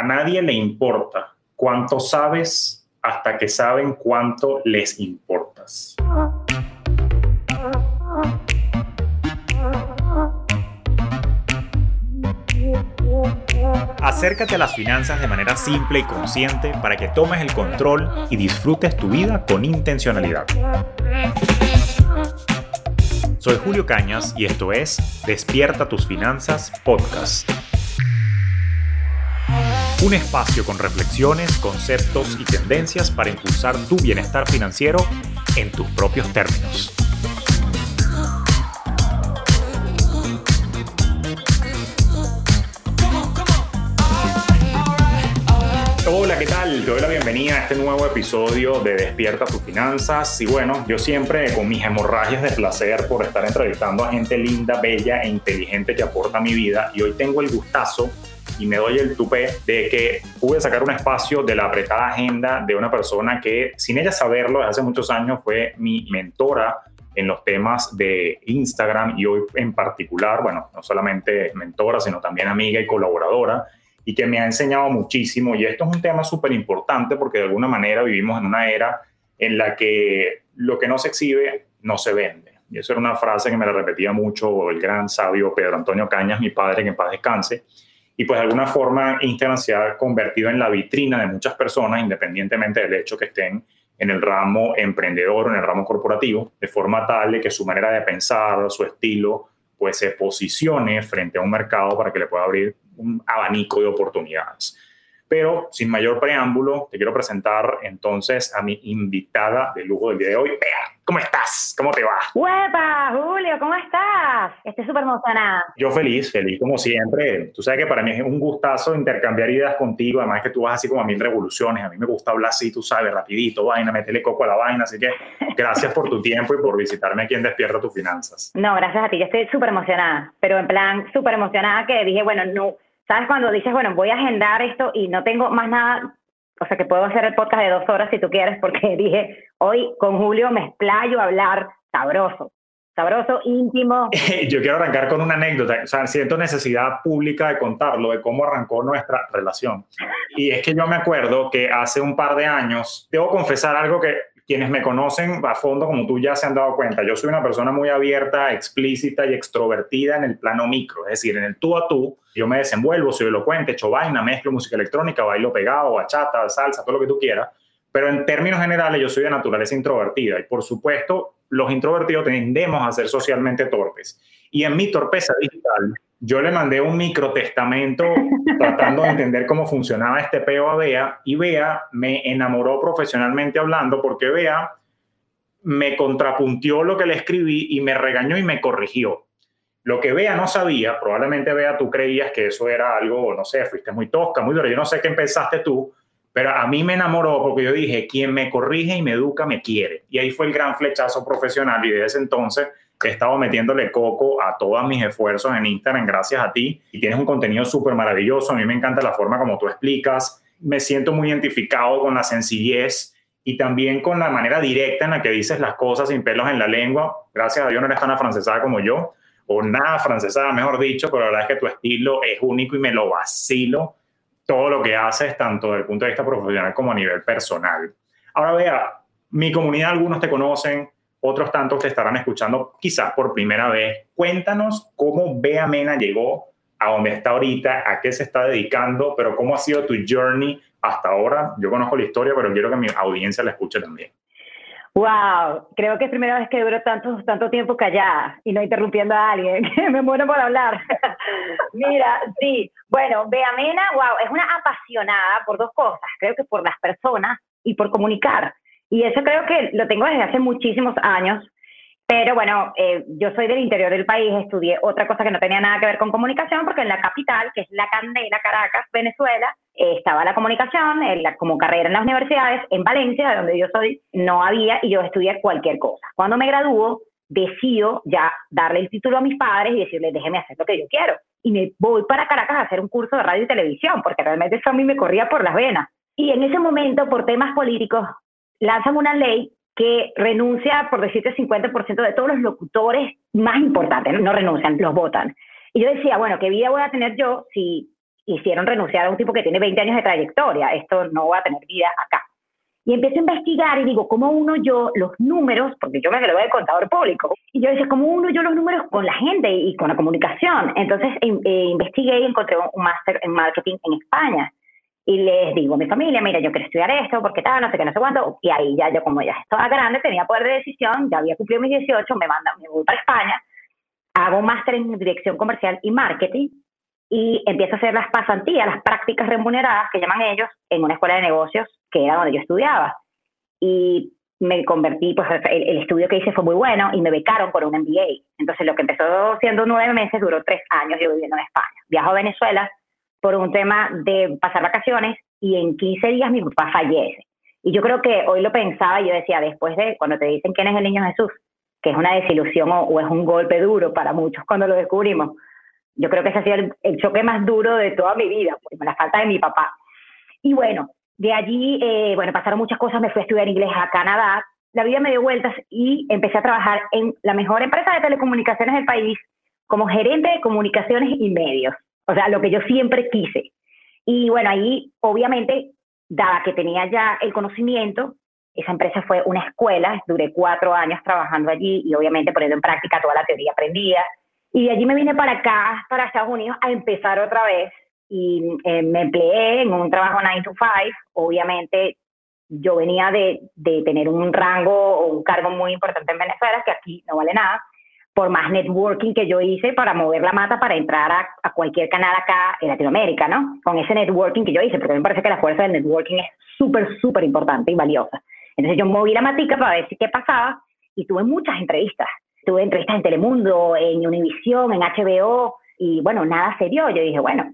a nadie le importa cuánto sabes hasta que saben cuánto les importas. Acércate a las finanzas de manera simple y consciente para que tomes el control y disfrutes tu vida con intencionalidad. Soy Julio Cañas y esto es Despierta tus finanzas podcast. Un espacio con reflexiones, conceptos y tendencias para impulsar tu bienestar financiero en tus propios términos. Hola, ¿qué tal? Te doy la bienvenida a este nuevo episodio de Despierta tus finanzas. Y bueno, yo siempre con mis hemorragias de placer por estar entrevistando a gente linda, bella e inteligente que aporta mi vida. Y hoy tengo el gustazo y me doy el tupé de que pude sacar un espacio de la apretada agenda de una persona que, sin ella saberlo, desde hace muchos años fue mi mentora en los temas de Instagram y hoy en particular, bueno, no solamente mentora, sino también amiga y colaboradora y que me ha enseñado muchísimo. Y esto es un tema súper importante porque de alguna manera vivimos en una era en la que lo que no se exhibe no se vende. Y eso era una frase que me la repetía mucho el gran sabio Pedro Antonio Cañas, mi padre, que en paz descanse. Y pues de alguna forma Instagram se ha convertido en la vitrina de muchas personas, independientemente del hecho que estén en el ramo emprendedor o en el ramo corporativo, de forma tal que su manera de pensar, su estilo, pues se posicione frente a un mercado para que le pueda abrir un abanico de oportunidades. Pero sin mayor preámbulo, te quiero presentar entonces a mi invitada de lujo del día de hoy. Bea, ¿cómo estás? ¿Cómo te va? ¡Huepa, Julio! ¿Cómo estás? Estoy súper emocionada. Yo feliz, feliz como siempre. Tú sabes que para mí es un gustazo intercambiar ideas contigo, además que tú vas así como a mil revoluciones. A mí me gusta hablar así, tú sabes, rapidito, vaina, métele coco a la vaina. Así que gracias por tu tiempo y por visitarme aquí en Despierta tus Finanzas. No, gracias a ti. Yo estoy súper emocionada, pero en plan súper emocionada que dije, bueno, no ¿Sabes cuando dices, bueno, voy a agendar esto y no tengo más nada? O sea, que puedo hacer el podcast de dos horas si tú quieres, porque dije, hoy con Julio me explayo a hablar sabroso, sabroso, íntimo. Yo quiero arrancar con una anécdota, o sea, siento necesidad pública de contarlo, de cómo arrancó nuestra relación. Y es que yo me acuerdo que hace un par de años, debo confesar algo que quienes me conocen a fondo, como tú ya se han dado cuenta, yo soy una persona muy abierta, explícita y extrovertida en el plano micro, es decir, en el tú a tú, yo me desenvuelvo, soy elocuente, echo vaina, mezclo música electrónica, bailo pegado, bachata, salsa, todo lo que tú quieras, pero en términos generales yo soy de naturaleza introvertida. Y por supuesto los introvertidos tendemos a ser socialmente torpes. Y en mi torpeza digital, yo le mandé un microtestamento tratando de entender cómo funcionaba este peo a Bea y Bea me enamoró profesionalmente hablando porque Bea me contrapuntió lo que le escribí y me regañó y me corrigió. Lo que Bea no sabía, probablemente Bea tú creías que eso era algo, no sé, fuiste muy tosca, muy dura, yo no sé qué empezaste tú, pero a mí me enamoró porque yo dije, quien me corrige y me educa me quiere. Y ahí fue el gran flechazo profesional y desde ese entonces he estado metiéndole coco a todos mis esfuerzos en Instagram gracias a ti y tienes un contenido súper maravilloso. A mí me encanta la forma como tú explicas. Me siento muy identificado con la sencillez y también con la manera directa en la que dices las cosas sin pelos en la lengua. Gracias a Dios no eres tan afrancesada como yo, o nada francesada, mejor dicho, pero la verdad es que tu estilo es único y me lo vacilo todo lo que haces, tanto desde el punto de vista profesional como a nivel personal. Ahora vea, mi comunidad, algunos te conocen, otros tantos te estarán escuchando quizás por primera vez. Cuéntanos cómo Bea Mena llegó a donde está ahorita, a qué se está dedicando, pero cómo ha sido tu journey hasta ahora. Yo conozco la historia, pero quiero que mi audiencia la escuche también. Wow, creo que es primera vez que duro tanto, tanto tiempo callada y no interrumpiendo a alguien, que me muero por hablar. Mira, sí, bueno, Bea Mena, wow, es una apasionada por dos cosas, creo que por las personas y por comunicar. Y eso creo que lo tengo desde hace muchísimos años. Pero bueno, eh, yo soy del interior del país, estudié otra cosa que no tenía nada que ver con comunicación, porque en la capital, que es la Candela, Caracas, Venezuela, eh, estaba la comunicación como carrera en las universidades. En Valencia, de donde yo soy, no había y yo estudié cualquier cosa. Cuando me graduó, decido ya darle el título a mis padres y decirles, déjeme hacer lo que yo quiero. Y me voy para Caracas a hacer un curso de radio y televisión, porque realmente eso a mí me corría por las venas. Y en ese momento, por temas políticos, lanzan una ley que renuncia, por decirte, 50% de todos los locutores más importantes, no renuncian, los votan. Y yo decía, bueno, ¿qué vida voy a tener yo si hicieron renunciar a un tipo que tiene 20 años de trayectoria, esto no va a tener vida acá. Y empiezo a investigar y digo, ¿cómo uno yo los números? Porque yo me gradué de contador público. Y yo decía, ¿cómo uno yo los números con la gente y con la comunicación? Entonces eh, investigué y encontré un máster en marketing en España. Y les digo a mi familia, mira, yo quiero estudiar esto, porque tal, no sé qué, no sé cuánto. Y ahí ya yo, como ya estaba grande, tenía poder de decisión, ya había cumplido mis 18, me mandan, me voy para España, hago un máster en dirección comercial y marketing y empiezo a hacer las pasantías, las prácticas remuneradas que llaman ellos, en una escuela de negocios que era donde yo estudiaba. Y me convertí, pues el, estudio que hice fue muy bueno y me becaron por un MBA. Entonces lo que empezó siendo nueve meses duró tres años yo viviendo en España. Viajo a Venezuela por un tema de pasar vacaciones y en 15 días mi papá fallece. Y yo creo que hoy lo pensaba yo decía, después de cuando te dicen quién es el niño Jesús, que es una desilusión o, es un golpe duro para muchos cuando lo descubrimos, yo creo que ese ha sido el, choque más duro de toda mi vida, por la falta de mi papá. Y bueno, de allí, eh, bueno, pasaron muchas cosas, me fui a estudiar inglés a Canadá, la vida me dio vueltas y empecé a trabajar en la mejor empresa de telecomunicaciones del país como gerente de comunicaciones y medios, o sea, lo que yo siempre quise. Y bueno, ahí obviamente, dada que tenía ya el conocimiento, esa empresa fue una escuela, duré cuatro años trabajando allí y obviamente poniendo en práctica toda la teoría aprendida. Y de allí me vine para acá, para Estados Unidos, a empezar otra vez y eh, me empleé en un trabajo 9 to 5. Obviamente yo venía de, de, tener un rango o un cargo muy importante en Venezuela, que aquí no vale nada, por más networking que yo hice para mover la mata para entrar a, a cualquier canal acá en Latinoamérica, ¿no? Con ese networking que yo hice, porque me parece que la fuerza del networking es súper, súper importante y valiosa. Entonces yo moví la matica para ver si qué pasaba y tuve muchas entrevistas. Tuve entrevistas en Telemundo, en Univision, en HBO, y bueno, nada serio. Yo dije, bueno,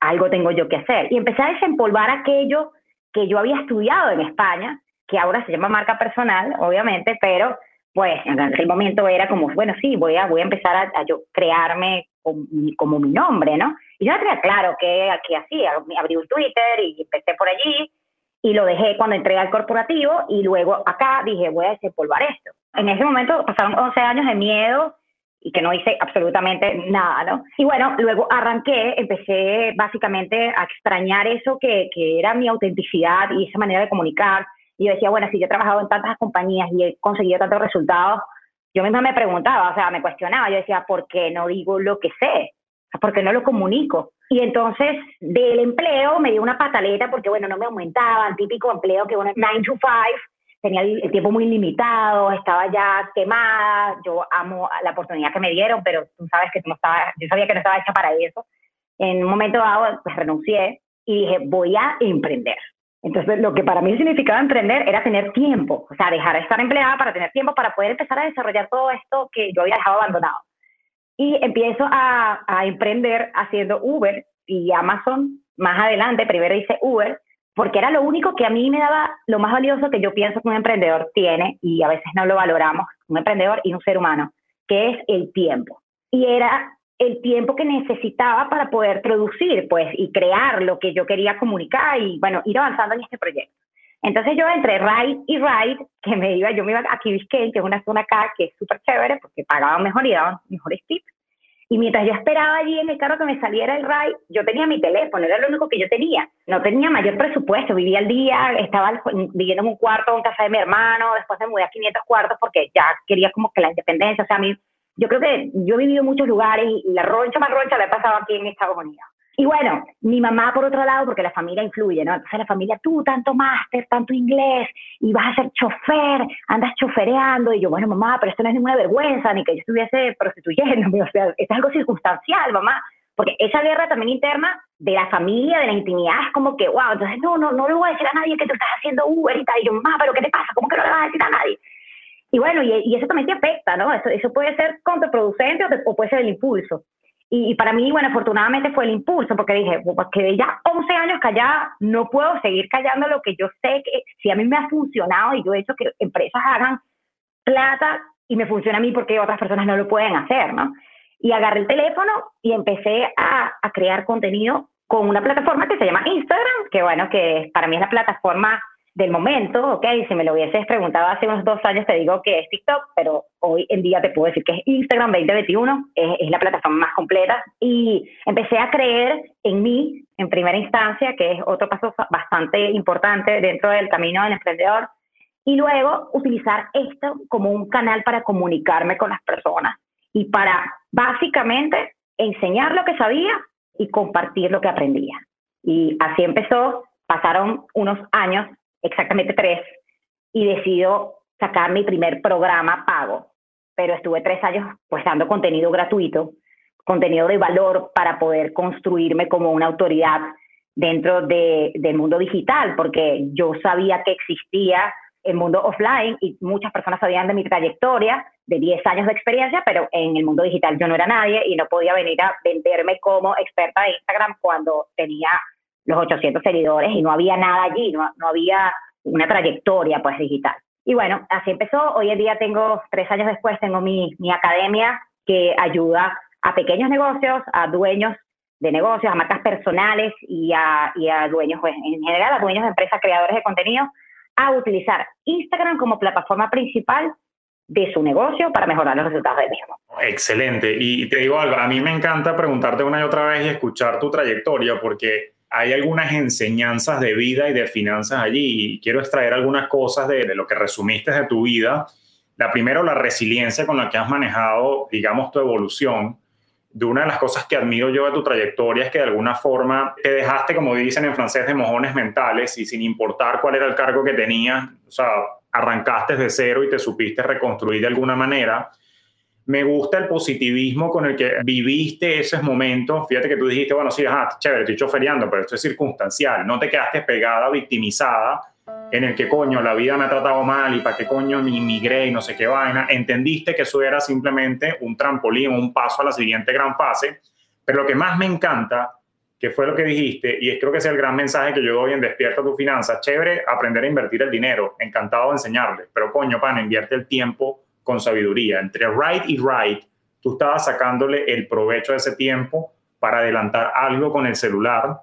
algo tengo yo que hacer. Y empecé a desempolvar aquello que yo había estudiado en España, que ahora se llama marca personal, obviamente, pero pues en aquel momento era como, bueno, sí, voy a, voy a empezar a, yo crearme como, mi nombre, ¿no? Y yo no tenía claro qué, qué hacía, abrí un Twitter y empecé por allí y lo dejé cuando entré al corporativo y luego acá dije, voy a desempolvar esto. En ese momento pasaron 11 años de miedo, y que no hice absolutamente nada, ¿no? Y bueno, luego arranqué, empecé básicamente a extrañar eso que, que era mi autenticidad y esa manera de comunicar. Y yo decía, bueno, si yo he trabajado en tantas compañías y he conseguido tantos resultados, yo misma me preguntaba, o sea, me cuestionaba, yo decía, ¿por qué no digo lo que sé? ¿Por qué no lo comunico? Y entonces del empleo me dio una pataleta porque, bueno, no me aumentaban, típico empleo que bueno, 9 to 5, tenía el tiempo muy limitado, estaba ya quemada, yo amo la oportunidad que me dieron, pero tú sabes que no estaba, yo sabía que no estaba hecha para eso. En un momento dado, pues renuncié y dije, voy a emprender. Entonces, lo que para mí significaba emprender era tener tiempo, o sea, dejar de estar empleada para tener tiempo para poder empezar a desarrollar todo esto que yo había dejado abandonado. Y empiezo a, a emprender haciendo Uber y Amazon. Más adelante, primero hice Uber porque era lo único que a mí me daba lo más valioso que yo pienso que un emprendedor tiene, y a veces no lo valoramos, un emprendedor y un ser humano, que es el tiempo. Y era el tiempo que necesitaba para poder producir, pues, y crear lo que yo quería comunicar y, bueno, ir avanzando en este proyecto. Entonces yo entre Ride y Ride, que me iba, yo me iba a Key que es una zona acá que es súper chévere porque pagaban mejor y daban mejores tips. Y mientras yo esperaba allí en el carro que me saliera el ride, yo tenía mi teléfono, era lo único que yo tenía. No tenía mayor presupuesto, vivía al día, estaba viviendo en un cuarto en casa de mi hermano, después me mudé a 500 cuartos porque ya quería como que la independencia. O sea, a mí, yo creo que yo he vivido en muchos lugares y la roncha más roncha la he pasado aquí en Estados Unidos. Y bueno, mi mamá por otro lado, porque la familia influye, ¿no? Entonces la familia, tú tanto máster, tanto inglés, y vas a ser chofer, andas chofereando. Y yo, bueno, mamá, pero esto no es ninguna vergüenza, ni que yo estuviese prostituyéndome, o sea, es algo circunstancial, mamá. Porque esa guerra también interna de la familia, de la intimidad, es como que, wow, entonces no, no, no le voy a decir a nadie que tú estás haciendo Uber y tal. Y yo, mamá, pero ¿qué te pasa? ¿Cómo que no le vas a decir a nadie? Y bueno, y, y eso también te afecta, ¿no? Eso, eso puede ser contraproducente o, o puede ser el impulso. Y, para mí, bueno, afortunadamente fue el impulso, porque dije, pues que ya 11 años callada, no puedo seguir callando lo que yo sé que si a mí me ha funcionado y yo he hecho que empresas hagan plata y me funciona a mí porque otras personas no lo pueden hacer, ¿no? Y agarré el teléfono y empecé a, a crear contenido con una plataforma que se llama Instagram, que bueno, que para mí es la plataforma del momento, ok, si me lo hubieses preguntado hace unos dos años te digo que es TikTok, pero hoy en día te puedo decir que es Instagram 2021, es, es la plataforma más completa y empecé a creer en mí en primera instancia, que es otro paso bastante importante dentro del camino del emprendedor, y luego utilizar esto como un canal para comunicarme con las personas y para básicamente enseñar lo que sabía y compartir lo que aprendía. Y así empezó, pasaron unos años, exactamente tres, y decido sacar mi primer programa pago. Pero estuve tres años pues dando contenido gratuito, contenido de valor para poder construirme como una autoridad dentro de, del mundo digital, porque yo sabía que existía el mundo offline y muchas personas sabían de mi trayectoria de 10 años de experiencia, pero en el mundo digital yo no era nadie y no podía venir a venderme como experta de Instagram cuando tenía los 800 seguidores y no había nada allí, no, no había una trayectoria pues digital. Y bueno, así empezó. Hoy en día tengo, tres años después, tengo mi, mi academia que ayuda a pequeños negocios, a dueños de negocios, a marcas personales y a, y a dueños, pues, en general, a dueños de empresas, creadores de contenido, a utilizar Instagram como plataforma principal de su negocio para mejorar los resultados del mismo. Excelente. Y te digo algo, a mí me encanta preguntarte una y otra vez y escuchar tu trayectoria porque hay algunas enseñanzas de vida y de finanzas allí y quiero extraer algunas cosas de, lo que resumiste de tu vida. La primera, la resiliencia con la que has manejado, digamos, tu evolución de una de las cosas que admiro yo de tu trayectoria es que de alguna forma te dejaste, como dicen en francés, de mojones mentales y sin importar cuál era el cargo que tenías, o sea, arrancaste de cero y te supiste reconstruir de alguna manera. Me gusta el positivismo con el que viviste esos momentos. Fíjate que tú dijiste, bueno, sí, ajá, chévere, estoy choferiando, pero esto es circunstancial. No te quedaste pegada, victimizada, en el que coño la vida me ha tratado mal y para qué coño me inmigré y no sé qué vaina, entendiste que eso era simplemente un trampolín, un paso a la siguiente gran fase. Pero lo que más me encanta, que fue lo que dijiste, y creo que es el gran mensaje que yo doy en Despierta tu Finanzas, chévere aprender a invertir el dinero, encantado de enseñarle, pero coño, pan, invierte el tiempo con sabiduría. Entre right y right, tú estabas sacándole el provecho de ese tiempo para adelantar algo con el celular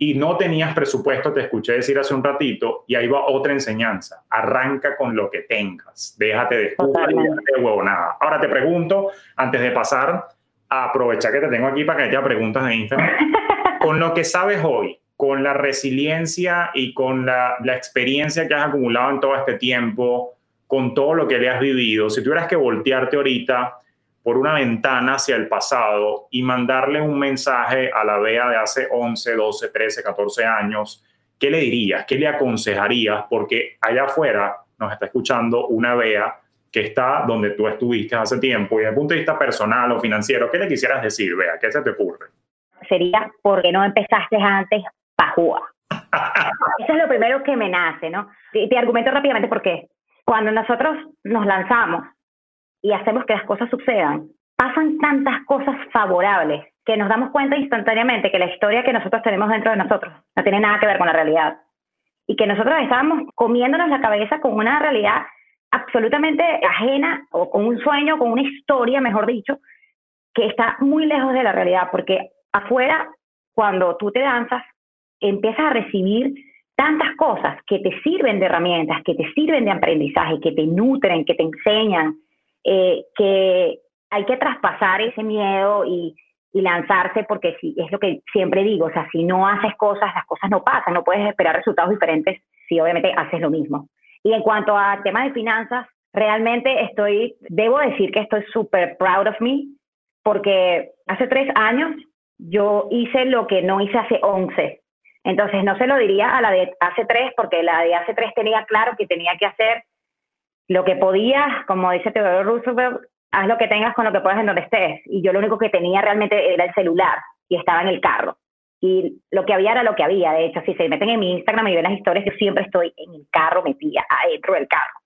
y no tenías presupuesto, te escuché decir hace un ratito, y ahí va otra enseñanza. Arranca con lo que tengas. Déjate de excusa y de huevonada. Ahora te pregunto, antes de pasar a aprovechar que te tengo aquí para que haya preguntas de Instagram, con lo que sabes hoy, con la resiliencia y con la, la experiencia que has acumulado en todo este tiempo, con todo lo que le has vivido, si tuvieras que voltearte ahorita por una ventana hacia el pasado y mandarle un mensaje a la Bea de hace 11, 12, 13, 14 años, ¿qué le dirías? ¿Qué le aconsejarías? Porque allá afuera nos está escuchando una Bea que está donde tú estuviste hace tiempo y desde el punto de vista personal o financiero, ¿qué le quisieras decir, Bea? ¿Qué se te ocurre? Sería, porque no empezaste antes, pajúa? Eso es lo primero que me nace, ¿no? te argumento rápidamente porque cuando nosotros nos lanzamos y hacemos que las cosas sucedan, pasan tantas cosas favorables que nos damos cuenta instantáneamente que la historia que nosotros tenemos dentro de nosotros no tiene nada que ver con la realidad. Y que nosotros estábamos comiéndonos la cabeza con una realidad absolutamente ajena o con un sueño, con una historia, mejor dicho, que está muy lejos de la realidad, porque afuera, cuando tú te danzas, empiezas a recibir tantas cosas que te sirven de herramientas, que te sirven de aprendizaje, que te nutren, que te enseñan, eh, que hay que traspasar ese miedo y, lanzarse porque si, es lo que siempre digo, o sea, si no haces cosas, las cosas no pasan, no puedes esperar resultados diferentes si obviamente haces lo mismo. Y en cuanto a temas de finanzas, realmente estoy, debo decir que estoy súper proud of me porque hace tres años yo hice lo que no hice hace once. Entonces no se lo diría a la de hace tres porque la de hace tres tenía claro que tenía que hacer lo que podías, como dice Teodoro Roosevelt, haz lo que tengas con lo que puedas en donde estés. Y yo lo único que tenía realmente era el celular y estaba en el carro. Y lo que había era lo que había. De hecho, si se meten en mi Instagram y ven las historias, yo siempre estoy en el carro, metida adentro del carro.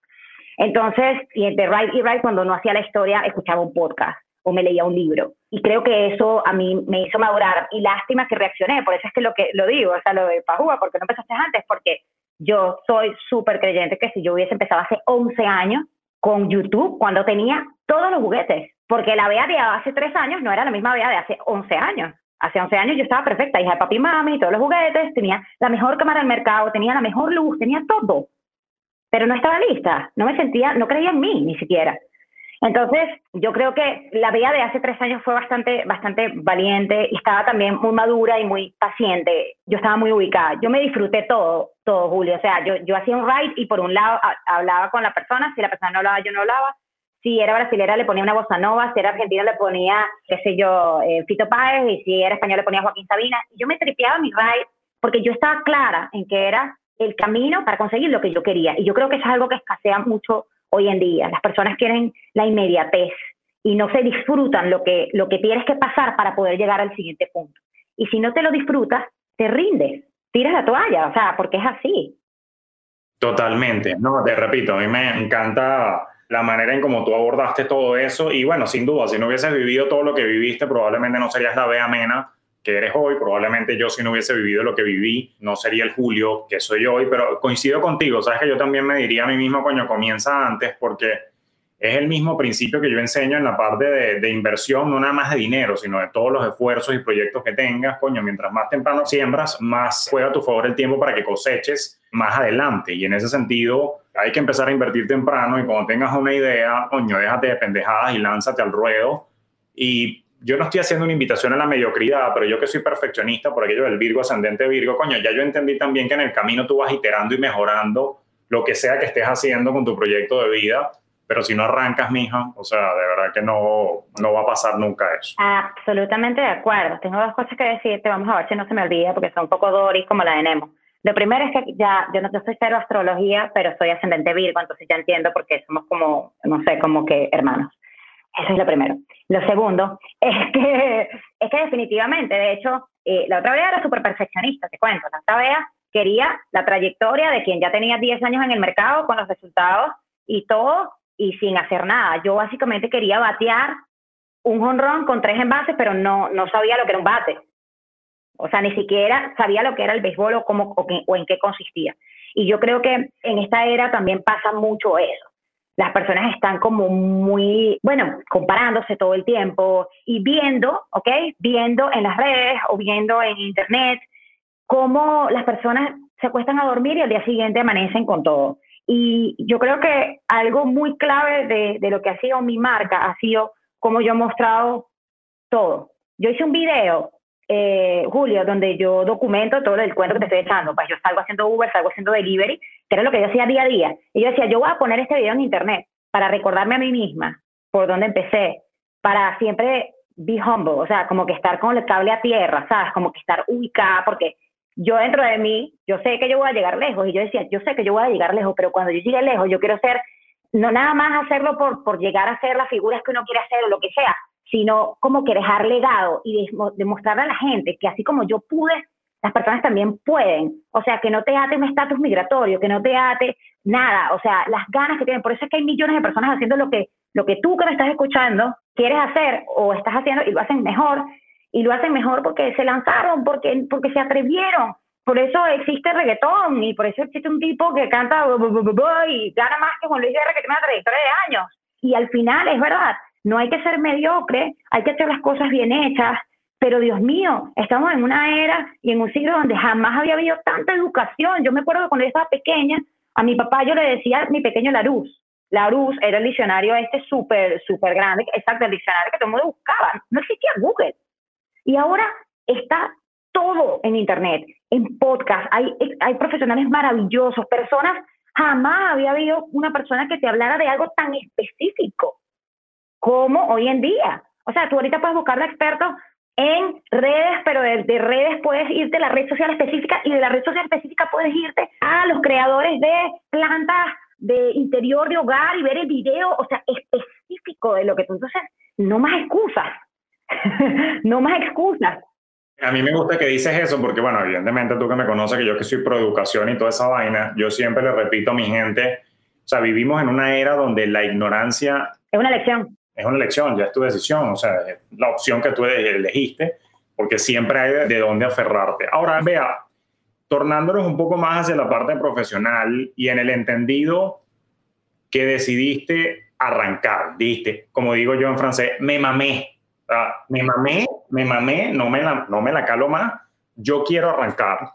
Entonces, y de Right y Right, cuando no hacía la historia, escuchaba un podcast o me leía un libro. Y creo que eso a mí me hizo madurar. Y lástima que reaccioné, por eso es que lo que lo digo, o sea, lo de Pajúa, porque no empezaste antes, porque yo soy súper creyente que si yo hubiese empezado hace 11 años con YouTube, cuando tenía todos los juguetes, porque la Bea de hace 3 años no era la misma Bea de hace 11 años. hace 11 años yo estaba perfecta, hija de papi y mami, todos los juguetes, tenía la mejor cámara del mercado, tenía la mejor luz, tenía todo. Pero no estaba lista, no me sentía, no creía en mí ni siquiera. Entonces, yo creo que la vida de hace tres años fue bastante, bastante valiente y estaba también muy madura y muy paciente. Yo estaba muy ubicada. Yo me disfruté todo, todo, Julio. O sea, yo, yo hacía un ride y por un lado hablaba con la persona, si la persona no hablaba, yo no hablaba. Si era brasilera, le ponía una bossa nova, si era argentina, le ponía, qué sé yo, eh, Fito Páez, y si era español, le ponía Joaquín Sabina. Y yo me tripeaba mi ride porque yo estaba clara en que era el camino para conseguir lo que yo quería. Y yo creo que eso es algo que escasea mucho hoy en día. Las personas quieren la inmediatez y no se disfrutan lo que, lo que tienes que pasar para poder llegar al siguiente punto. Y si no te lo disfrutas, te rindes, tiras la toalla, o sea, porque es así. Totalmente, no, te repito, a mí me encanta la manera en cómo tú abordaste todo eso y bueno, sin duda, si no hubieses vivido todo lo que viviste, probablemente no serías la Bea Mena que eres hoy. Probablemente yo si no hubiese vivido lo que viví, no sería el Julio que soy hoy, pero coincido contigo, sabes que yo también me diría a mí mismo, coño, comienza antes porque es el mismo principio que yo enseño en la parte de, inversión, no nada más de dinero, sino de todos los esfuerzos y proyectos que tengas, coño, mientras más temprano siembras, más juega a tu favor el tiempo para que coseches más adelante. Y en ese sentido, hay que empezar a invertir temprano y cuando tengas una idea, coño, déjate de pendejadas y lánzate al ruedo. Y yo no estoy haciendo una invitación a la mediocridad, pero yo que soy perfeccionista por aquello del Virgo ascendente Virgo, coño, ya yo entendí también que en el camino tú vas iterando y mejorando lo que sea que estés haciendo con tu proyecto de vida, pero si no arrancas, mija, o sea, de verdad que no, no va a pasar nunca eso. Absolutamente de acuerdo. Tengo dos cosas que decirte, vamos a ver si no se me olvida, porque son un poco Doris como la de Nemo. Lo primero es que ya, yo no yo soy cero astrología, pero soy ascendente Virgo, entonces ya entiendo porque somos como, no sé, como que hermanos. Eso es lo primero. Lo segundo es que, es que definitivamente, de hecho, eh, la otra vez era súper perfeccionista, te cuento. La otra vez quería la trayectoria de quien ya tenía 10 años en el mercado con los resultados y todo y sin hacer nada. Yo básicamente quería batear un honrón con tres envases, pero no, no sabía lo que era un bate. O sea, ni siquiera sabía lo que era el béisbol o, cómo, o en qué consistía. Y yo creo que en esta era también pasa mucho eso las personas están como muy, bueno, comparándose todo el tiempo y viendo, ¿ok? Viendo en las redes o viendo en internet cómo las personas se acuestan a dormir y al día siguiente amanecen con todo. Y yo creo que algo muy clave de, de lo que ha sido mi marca ha sido cómo yo he mostrado todo. Yo hice un video eh, Julio, donde yo documento todo el cuento que te estoy echando. Pues yo salgo haciendo Uber, salgo haciendo delivery, que era lo que yo hacía día a día. Y yo decía, yo voy a poner este video en internet para recordarme a mí misma por dónde empecé, para siempre be humble, o sea, como que estar con el cable a tierra, ¿sabes? Como que estar ubicada, porque yo dentro de mí, yo sé que yo voy a llegar lejos. Y yo decía, yo sé que yo voy a llegar lejos, pero cuando yo llegue lejos, yo quiero ser, no nada más hacerlo por, por llegar a ser las figuras que uno quiere hacer o lo que sea, sino como que dejar legado y demostrarle a la gente que así como yo pude, las personas también pueden. O sea, que no te ate un estatus migratorio, que no te ate nada, o sea, las ganas que tienen. Por eso es que hay millones de personas haciendo lo que, lo que tú que me estás escuchando quieres hacer o estás haciendo y lo hacen mejor. Y lo hacen mejor porque se lanzaron, porque, porque se atrevieron. Por eso existe reggaetón y por eso existe un tipo que canta y gana más que Juan Luis Guerra que tiene una trayectoria de años. Y al final, es verdad, no hay que ser mediocre, hay que hacer las cosas bien hechas, pero Dios mío, estamos en una era y en un siglo donde jamás había habido tanta educación. Yo me acuerdo que cuando yo estaba pequeña, a mi papá yo le decía mi pequeño Larus. Larus era el diccionario este súper, súper grande, exacto, el diccionario que todo el mundo buscaba. No existía Google. Y ahora está todo en Internet, en podcast. Hay, hay profesionales maravillosos, personas. Jamás había habido una persona que te hablara de algo tan específico como hoy en día. O sea, tú ahorita puedes buscar a expertos en redes, pero de, redes puedes irte a la red social específica y de la red social específica puedes irte a los creadores de plantas de interior de hogar y ver el video, o sea, específico de lo que tú. Entonces, no más excusas, no más excusas. A mí me gusta que dices eso porque, bueno, evidentemente tú que me conoces, que yo que soy pro educación y toda esa vaina, yo siempre le repito a mi gente, o sea, vivimos en una era donde la ignorancia... Es una lección es una elección, ya es tu decisión, o sea, la opción que tú elegiste, porque siempre hay de, dónde aferrarte. Ahora, vea, tornándonos un poco más hacia la parte profesional y en el entendido que decidiste arrancar, diste, como digo yo en francés, me mamé, me mamé, me mamé, no me, la, no me la calo más. Yo quiero arrancar.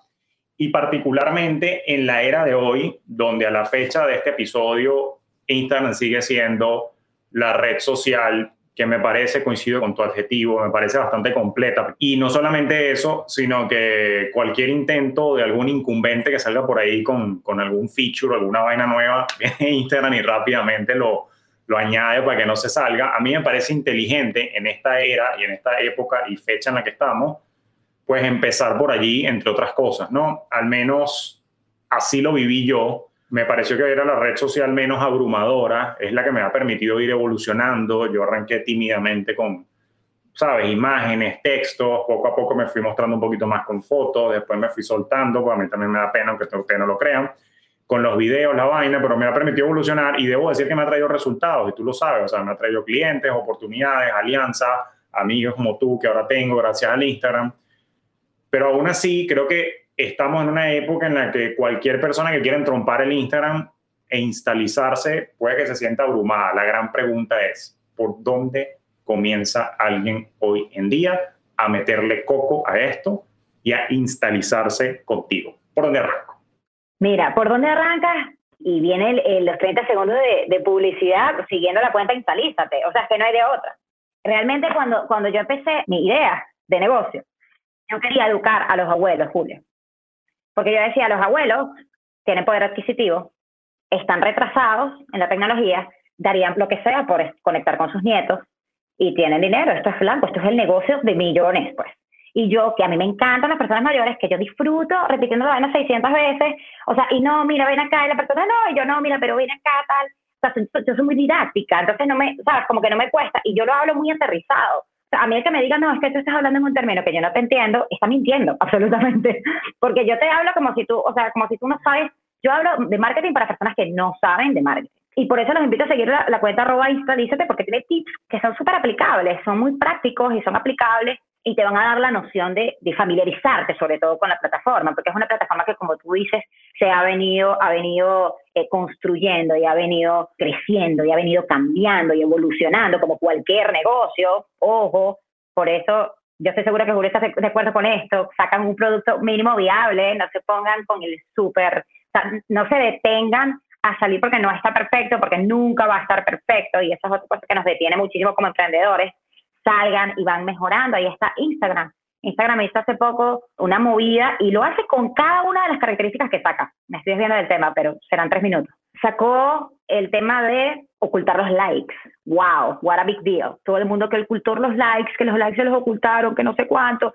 Y particularmente en la era de hoy, donde a la fecha de este episodio, Instagram sigue siendo la red social que me parece, coincido con tu adjetivo, me parece bastante completa. Y no solamente eso, sino que cualquier intento de algún incumbente que salga por ahí con, con algún feature, alguna vaina nueva, viene Instagram y rápidamente lo, lo añade para que no se salga. A mí me parece inteligente en esta era y en esta época y fecha en la que estamos, pues empezar por allí, entre otras cosas, ¿no? Al menos así lo viví yo me pareció que era la red social menos abrumadora, es la que me ha permitido ir evolucionando. Yo arranqué tímidamente con, ¿sabes? Imágenes, textos, poco a poco me fui mostrando un poquito más con fotos, después me fui soltando, porque a mí también me da pena, aunque ustedes no lo crean, con los videos, la vaina, pero me ha permitido evolucionar y debo decir que me ha traído resultados, y tú lo sabes, o sea, me ha traído clientes, oportunidades, alianzas, amigos como tú que ahora tengo gracias al Instagram. Pero aún así, creo que estamos en una época en la que cualquier persona que quiera entrompar el Instagram e instaalizarse puede que se sienta abrumada. La gran pregunta es, ¿por dónde comienza alguien hoy en día a meterle coco a esto y a instaalizarse contigo? ¿Por dónde arranco? Mira, ¿por dónde arrancas? Y viene los 30 segundos de, de, publicidad siguiendo la cuenta Instalízate. O sea, es que no hay de otra. Realmente cuando, cuando yo empecé mi idea de negocio, yo quería educar a los abuelos, Julio. Porque yo decía, los abuelos tienen poder adquisitivo, están retrasados en la tecnología, darían lo que sea por conectar con sus nietos y tienen dinero. Esto es blanco, esto es el negocio de millones, pues. Y yo, que a mí me encantan las personas mayores, que yo disfruto repitiendo la vaina 600 veces, o sea, y no, mira, ven acá, y la persona, no, y yo no, mira, pero ven acá, tal. O sea, yo soy muy didáctica, entonces no me, sabes, como que no me cuesta, y yo lo hablo muy aterrizado a mí el que me diga, no, es que tú estás hablando en un término que yo no te entiendo, está mintiendo, absolutamente. Porque yo te hablo como si tú, o sea, como si tú no sabes, yo hablo de marketing para personas que no saben de marketing. Y por eso los invito a seguir la, cuenta arroba Dícete, porque tiene tips que son súper aplicables, son muy prácticos y son aplicables y te van a dar la noción de, familiarizarte sobre todo con la plataforma, porque es una plataforma que, como tú dices, se ha venido, ha venido eh, construyendo y ha venido creciendo y ha venido cambiando y evolucionando como cualquier negocio. Ojo, por eso yo estoy segura que Julio está de acuerdo con esto, sacan un producto mínimo viable, no se pongan con el súper, no se detengan a salir porque no está perfecto, porque nunca va a estar perfecto y eso es otra cosa que nos detiene muchísimo como emprendedores salgan y van mejorando. Ahí está Instagram. Instagram hizo hace poco una movida y lo hace con cada una de las características que saca. Me estoy desviando del tema, pero serán tres minutos. Sacó el tema de ocultar los likes. ¡Wow! What a big deal. Todo el mundo que ocultó los likes, que los likes se los ocultaron, que no sé cuánto.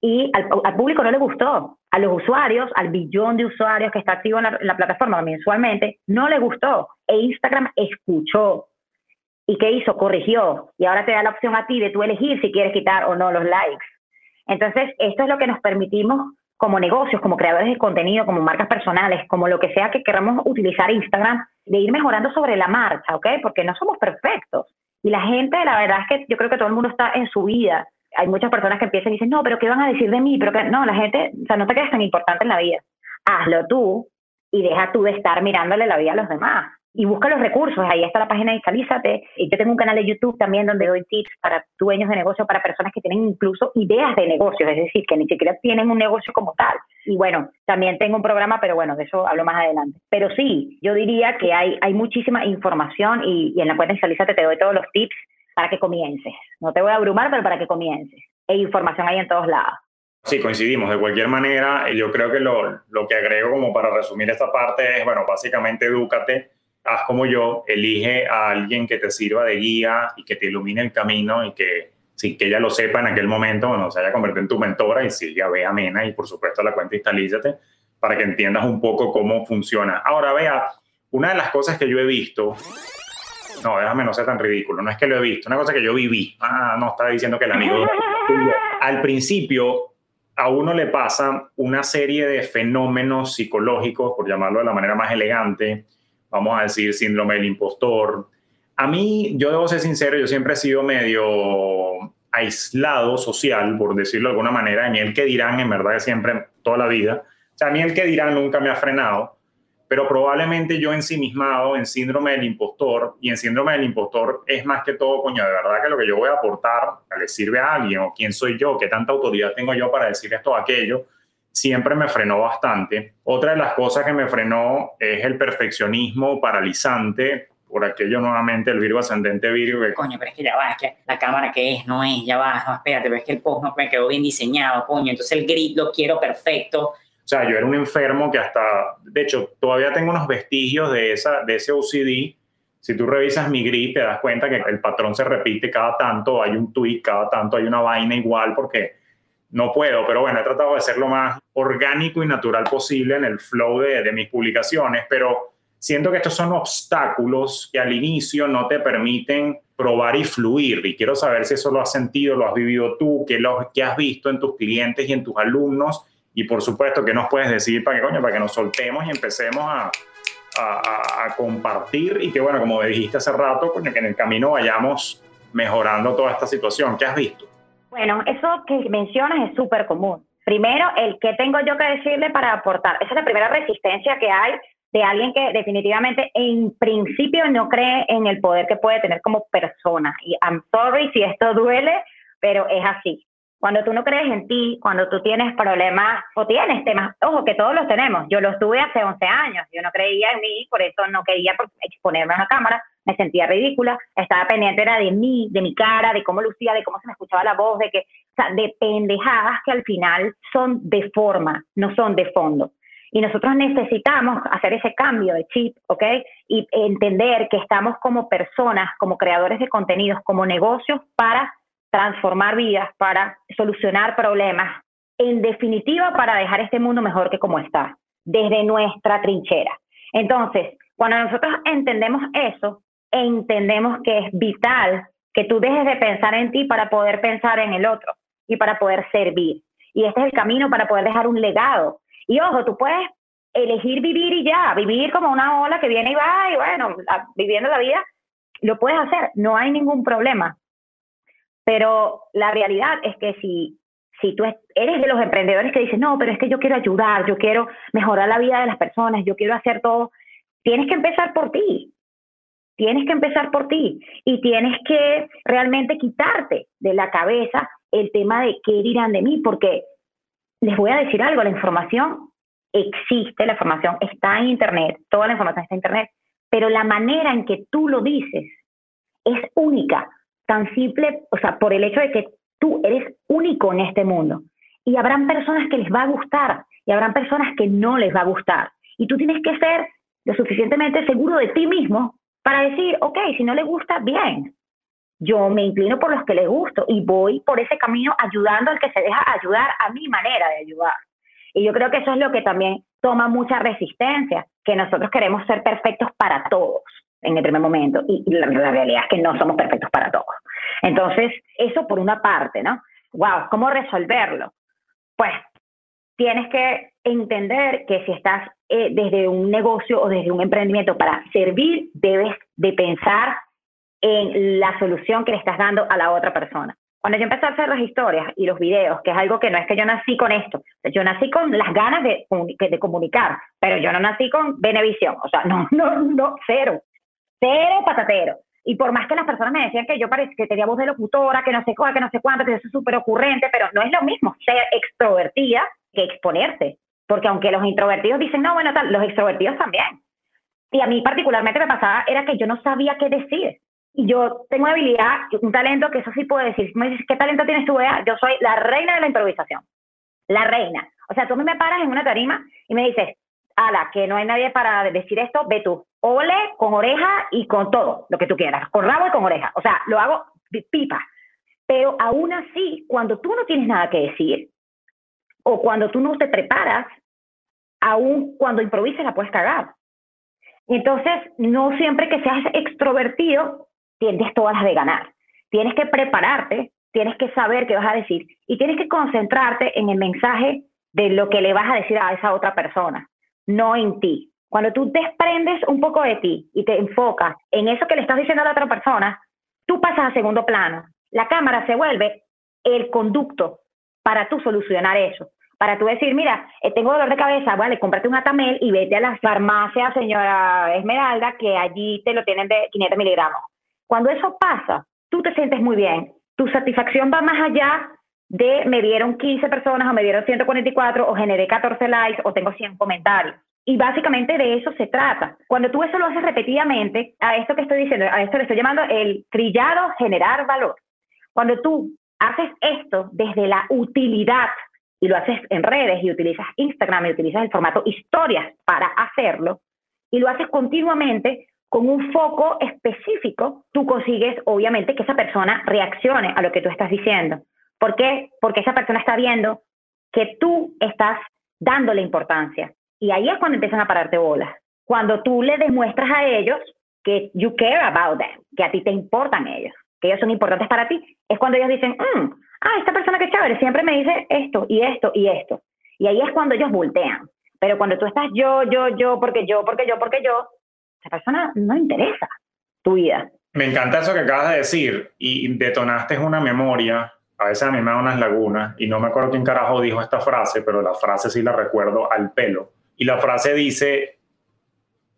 Y al, público no le gustó. A los usuarios, al billón de usuarios que está activo en la, en la plataforma mensualmente, no le gustó. E Instagram escuchó ¿Y qué hizo? Corrigió. Y ahora te da la opción a ti de tú elegir si quieres quitar o no los likes. Entonces, esto es lo que nos permitimos como negocios, como creadores de contenido, como marcas personales, como lo que sea que queramos utilizar Instagram, de ir mejorando sobre la marcha, ¿ok? Porque no somos perfectos. Y la gente, la verdad es que yo creo que todo el mundo está en su vida. Hay muchas personas que empiezan y dicen, no, pero ¿qué van a decir de mí? Pero que no, la gente, o sea, no te quedes tan importante en la vida. Hazlo tú y deja tú de estar mirándole la vida a los demás y busca los recursos. Ahí está la página de Instalízate. Yo tengo un canal de YouTube también donde doy tips para dueños de negocio, para personas que tienen incluso ideas de negocios, es decir, que ni siquiera tienen un negocio como tal. Y bueno, también tengo un programa, pero bueno, de eso hablo más adelante. Pero sí, yo diría que hay, hay muchísima información y, en la cuenta Instalízate te doy todos los tips para que comiences. No te voy a abrumar, pero para que comiences. Hay información ahí en todos lados. Sí, coincidimos. De cualquier manera, yo creo que lo, lo que agrego como para resumir esta parte es, bueno, básicamente edúcate haz como yo, elige a alguien que te sirva de guía y que te ilumine el camino y que sin que ella lo sepa en aquel momento, bueno, se haya convertido en tu mentora y si ya ve amena y por supuesto la cuenta instalízate para que entiendas un poco cómo funciona. Ahora vea, una de las cosas que yo he visto, no, déjame no ser tan ridículo, no es que lo he visto, una cosa que yo viví, ah, no estaba diciendo que el amigo, al principio a uno le pasa una serie de fenómenos psicológicos, por llamarlo de la manera más elegante, vamos a decir, síndrome del impostor. A mí, yo debo ser sincero, yo siempre he sido medio aislado social, por decirlo de alguna manera. A mí el que dirán, en verdad, siempre, toda la vida. O sea, a mí el que dirán nunca me ha frenado, pero probablemente yo ensimismado en síndrome del impostor, y en síndrome del impostor es más que todo, coño, de verdad que lo que yo voy a aportar le sirve a alguien, o quién soy yo, qué tanta autoridad tengo yo para decir esto o aquello, siempre me frenó bastante. Otra de las cosas que me frenó es el perfeccionismo paralizante, por aquello nuevamente el Virgo ascendente Virgo. Coño, pero es que ya va, es que la cámara que es, no es, ya va, no, espérate, pero es que el post no me quedó bien diseñado, coño, entonces el grid lo quiero perfecto. O sea, yo era un enfermo que hasta, de hecho, todavía tengo unos vestigios de, esa, de ese OCD. Si tú revisas mi grid, te das cuenta que el patrón se repite cada tanto, hay un tweet, cada tanto hay una vaina igual, porque no puedo, pero bueno, he tratado de ser lo más orgánico y natural posible en el flow de, mis publicaciones, pero siento que estos son obstáculos que al inicio no te permiten probar y fluir. Y quiero saber si eso lo has sentido, lo has vivido tú, qué, lo, qué has visto en tus clientes y en tus alumnos. Y por supuesto, ¿qué nos puedes decir para que, coño, para que nos soltemos y empecemos a, compartir? Y que, bueno, como dijiste hace rato, coño, que en el camino vayamos mejorando toda esta situación. ¿Qué has visto? Bueno, eso que mencionas es súper común. Primero, el que tengo yo que decirle para aportar. Esa es la primera resistencia que hay de alguien que definitivamente en principio no cree en el poder que puede tener como persona. Y I'm sorry si esto duele, pero es así. Cuando tú no crees en ti, cuando tú tienes problemas o tienes temas, ojo que todos los tenemos. Yo los tuve hace 11 años, yo no creía en mí, por eso no quería exponerme a una cámara, me sentía ridícula, estaba pendiente era de mí, de mi cara, de cómo lucía, de cómo se me escuchaba la voz, de que, o sea, de pendejadas que al final son de forma, no son de fondo. Y nosotros necesitamos hacer ese cambio de chip, ¿ok? Y entender que estamos como personas, como creadores de contenidos, como negocios para transformar vidas, para solucionar problemas, en definitiva para dejar este mundo mejor que como está, desde nuestra trinchera. Entonces, cuando nosotros entendemos eso, entendemos que es vital que tú dejes de pensar en ti para poder pensar en el otro y para poder servir. Y este es el camino para poder dejar un legado, y ojo, tú puedes elegir vivir y ya, vivir como una ola que viene y va y bueno, viviendo la vida, lo puedes hacer, no hay ningún problema. Pero la realidad es que si, si tú eres de los emprendedores que dicen, no, pero es que yo quiero ayudar, yo quiero mejorar la vida de las personas, yo quiero hacer todo, tienes que empezar por ti. Tienes que empezar por ti y tienes que realmente quitarte de la cabeza el tema de qué dirán de mí, porque les voy a decir algo, la información existe, la información está en Internet, toda la información está en Internet, pero la manera en que tú lo dices es única, tan simple, o sea, por el hecho de que tú eres único en este mundo. Y habrán personas que les va a gustar y habrán personas que no les va a gustar. Y tú tienes que ser lo suficientemente seguro de ti mismo para decir, ok, si no le gusta, bien, yo me inclino por los que les gusto y voy por ese camino ayudando al que se deja ayudar a mi manera de ayudar. Y yo creo que eso es lo que también toma mucha resistencia, que nosotros queremos ser perfectos para todos en el primer momento y, la, realidad es que no somos perfectos para todos. Entonces, eso por una parte, ¿no? Wow, ¿cómo resolverlo? Pues tienes que entender que si estás eh, desde un negocio o desde un emprendimiento para servir, debes de pensar en la solución que le estás dando a la otra persona. Cuando yo empecé a hacer las historias y los videos, que es algo que no es que yo nací con esto, yo nací con las ganas de, de comunicar, pero yo no nací con benevisión, o sea, no, no, no, cero, cero patatero. Y por más que las personas me decían que yo parecía que tenía voz de locutora, que no sé cuál, que no sé cuánto, que yo soy súper ocurrente, pero no es lo mismo ser extrovertida que exponerse. Porque aunque los introvertidos dicen, no, bueno, tal, los extrovertidos también. Y a mí particularmente me pasaba era que yo no sabía qué decir. Y yo tengo una habilidad, un talento que eso sí puedo decir. Me dices, ¿qué talento tienes tú, Bea? Yo soy la reina de la improvisación. La reina. O sea, tú me paras en una tarima y me dices, ala, que no hay nadie para decir esto, ve tú. Ole, con oreja y con todo, lo que tú quieras. Con rabo y con oreja. O sea, lo hago pipa. Pero aún así, cuando tú no tienes nada que decir, o cuando tú no te preparas, aún cuando improvisas la puedes cagar. Entonces, no siempre que seas extrovertido tienes todas las de ganar. Tienes que prepararte, tienes que saber qué vas a decir y tienes que concentrarte en el mensaje de lo que le vas a decir a esa otra persona, no en ti. Cuando tú desprendes un poco de ti y te enfocas en eso que le estás diciendo a la otra persona, tú pasas a segundo plano. La cámara se vuelve el conducto para tú solucionar eso. Para tú decir, mira, eh, tengo dolor de cabeza, vale, cómprate un Atamel y vete a la farmacia, señora Esmeralda, que allí te lo tienen de 500 miligramos. Cuando eso pasa, tú te sientes muy bien. Tu satisfacción va más allá de me dieron 15 personas o me dieron 144 o generé 14 likes o tengo 100 comentarios. Y básicamente de eso se trata. Cuando tú eso lo haces repetidamente, a esto que estoy diciendo, a esto le estoy llamando el trillado generar valor. Cuando tú haces esto desde la utilidad y lo haces en redes y utilizas Instagram y utilizas el formato historias para hacerlo y lo haces continuamente con un foco específico, tú consigues obviamente que esa persona reaccione a lo que tú estás diciendo. ¿Por qué? Porque esa persona está viendo que tú estás dándole importancia. Y ahí es cuando empiezan a pararte bolas. Cuando tú le demuestras a ellos que you care about them, que a ti te importan ellos, que ellos son importantes para ti, es cuando ellos dicen, mm, ah, esta persona que chévere, siempre me dice esto y esto y esto. Y ahí es cuando ellos voltean. Pero cuando tú estás yo, yo, yo, porque yo, porque yo, porque yo, esa persona no interesa tu vida. Me encanta eso que acabas de decir y detonaste una memoria. A veces a mí me da unas lagunas y no me acuerdo quién carajo dijo esta frase, pero la frase sí la recuerdo al pelo. Y la frase dice,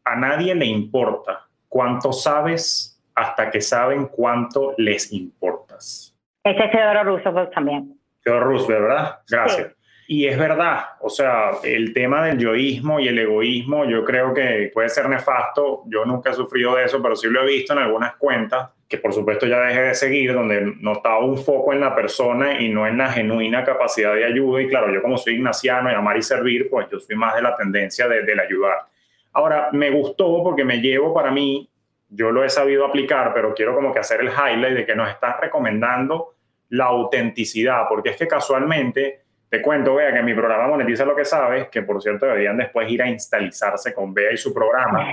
a nadie le importa cuánto sabes hasta que saben cuánto les importas. Ese es Theodore Roosevelt también. Theodore Roosevelt, ¿verdad? Gracias. Y es verdad, o sea, el tema del yoísmo y el egoísmo yo creo que puede ser nefasto. Yo nunca he sufrido de eso, pero sí lo he visto en algunas cuentas, que por supuesto ya dejé de seguir, donde notaba un foco en la persona y no en la genuina capacidad de ayuda. Y claro, yo como soy ignaciano y amar y servir, pues yo soy más de la tendencia de, del ayudar. Ahora, me gustó porque me llevo para mí, yo lo he sabido aplicar, pero quiero como que hacer el highlight de que nos estás recomendando la autenticidad, porque es que casualmente, te cuento, vea que mi programa monetiza lo que sabes, que por cierto deberían después ir a instalarse con Bea y su programa.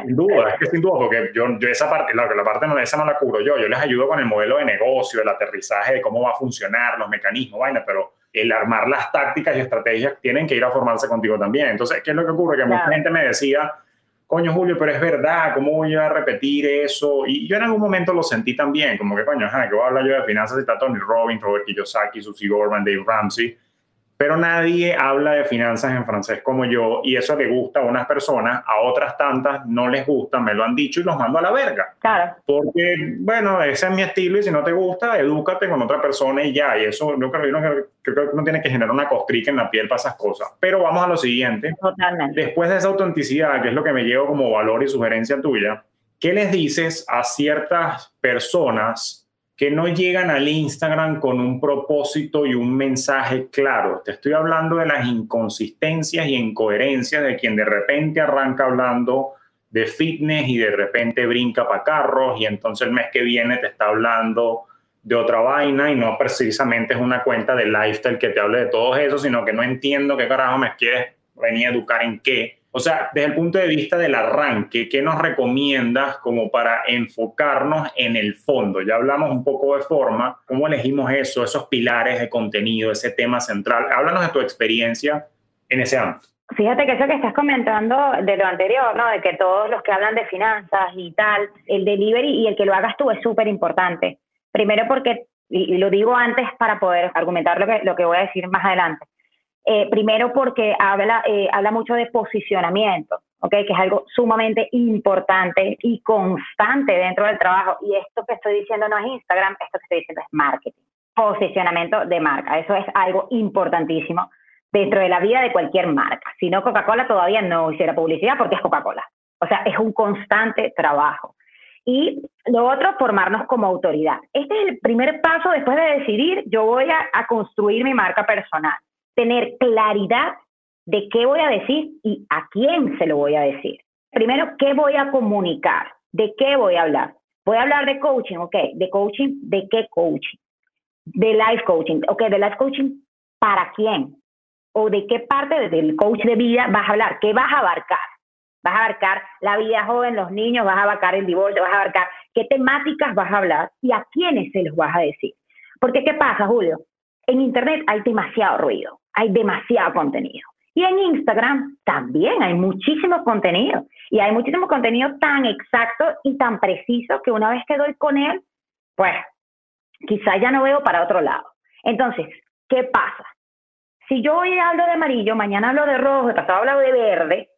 sin duda, es que sin duda, porque yo, yo esa parte, la, la parte no, esa no la cubro yo, yo les ayudo con el modelo de negocio, el aterrizaje de cómo va a funcionar, los mecanismos, vaina, pero el armar las tácticas y estrategias tienen que ir a formarse contigo también. Entonces, ¿qué es lo que ocurre? Que mucha gente me decía, coño Julio, pero es verdad, ¿cómo voy a repetir eso? Y yo en algún momento lo sentí también, como que coño, ajá, que voy a hablar yo de finanzas y está Tony Robbins, Robert Kiyosaki, Susie Gorman, Dave Ramsey, pero nadie habla de finanzas en francés como yo y eso le gusta a unas personas, a otras tantas no les gusta, me lo han dicho y los mando a la verga. Claro. Porque, bueno, ese es mi estilo y si no te gusta, edúcate con otra persona y ya. Y eso yo creo, yo creo que uno tiene que generar una costrica en la piel para esas cosas. Pero vamos a lo siguiente. Totalmente. Después de esa autenticidad, que es lo que me llevo como valor y sugerencia tuya, ¿qué les dices a ciertas personas que no llegan al Instagram con un propósito y un mensaje claro. Te estoy hablando de las inconsistencias y incoherencias de quien de repente arranca hablando de fitness y de repente brinca para carros y entonces el mes que viene te está hablando de otra vaina y no precisamente es una cuenta de lifestyle que te hable de todo eso, sino que no entiendo qué carajo me quieres venir a educar en qué o sea, desde el punto de vista del arranque, ¿qué nos recomiendas como para enfocarnos en el fondo? Ya hablamos un poco de forma, ¿cómo elegimos eso, esos pilares de contenido, ese tema central? Háblanos de tu experiencia en ese ámbito. Fíjate que eso que estás comentando de lo anterior, ¿no? De que todos los que hablan de finanzas y tal, el delivery y el que lo hagas tú es súper importante. Primero porque, y lo digo antes para poder argumentar lo que, lo que voy a decir más adelante eh, primero porque habla, eh, habla mucho de posicionamiento, ¿okay? que es algo sumamente importante y constante dentro del trabajo. Y esto que estoy diciendo no es Instagram, esto que estoy diciendo es marketing. Posicionamiento de marca, eso es algo importantísimo dentro de la vida de cualquier marca. Si no, Coca-Cola todavía no hiciera publicidad porque es Coca-Cola. O sea, es un constante trabajo. Y lo otro, formarnos como autoridad. Este es el primer paso después de decidir, yo voy a construir mi marca personal tener claridad de qué voy a decir y a quién se lo voy a decir. Primero, ¿qué voy a comunicar? ¿De qué voy a hablar? Voy a hablar de coaching, ok. ¿De coaching? ¿De qué coaching? De life coaching, ok. ¿De life coaching para quién? ¿O de qué parte del coach de vida vas a hablar? ¿Qué vas a abarcar? Vas a abarcar la vida joven, los niños, vas a abarcar el divorcio, vas a abarcar qué temáticas vas a hablar y a quiénes se los vas a decir. Porque, ¿qué pasa, Julio? En Internet hay demasiado ruido hay demasiado contenido. Y en Instagram también hay muchísimo contenido. Y hay muchísimo contenido tan exacto y tan preciso que una vez que doy con él, pues quizá ya no veo para otro lado. Entonces, ¿qué pasa? Si yo hoy hablo de amarillo, mañana hablo de rojo, pasado hablo de verde,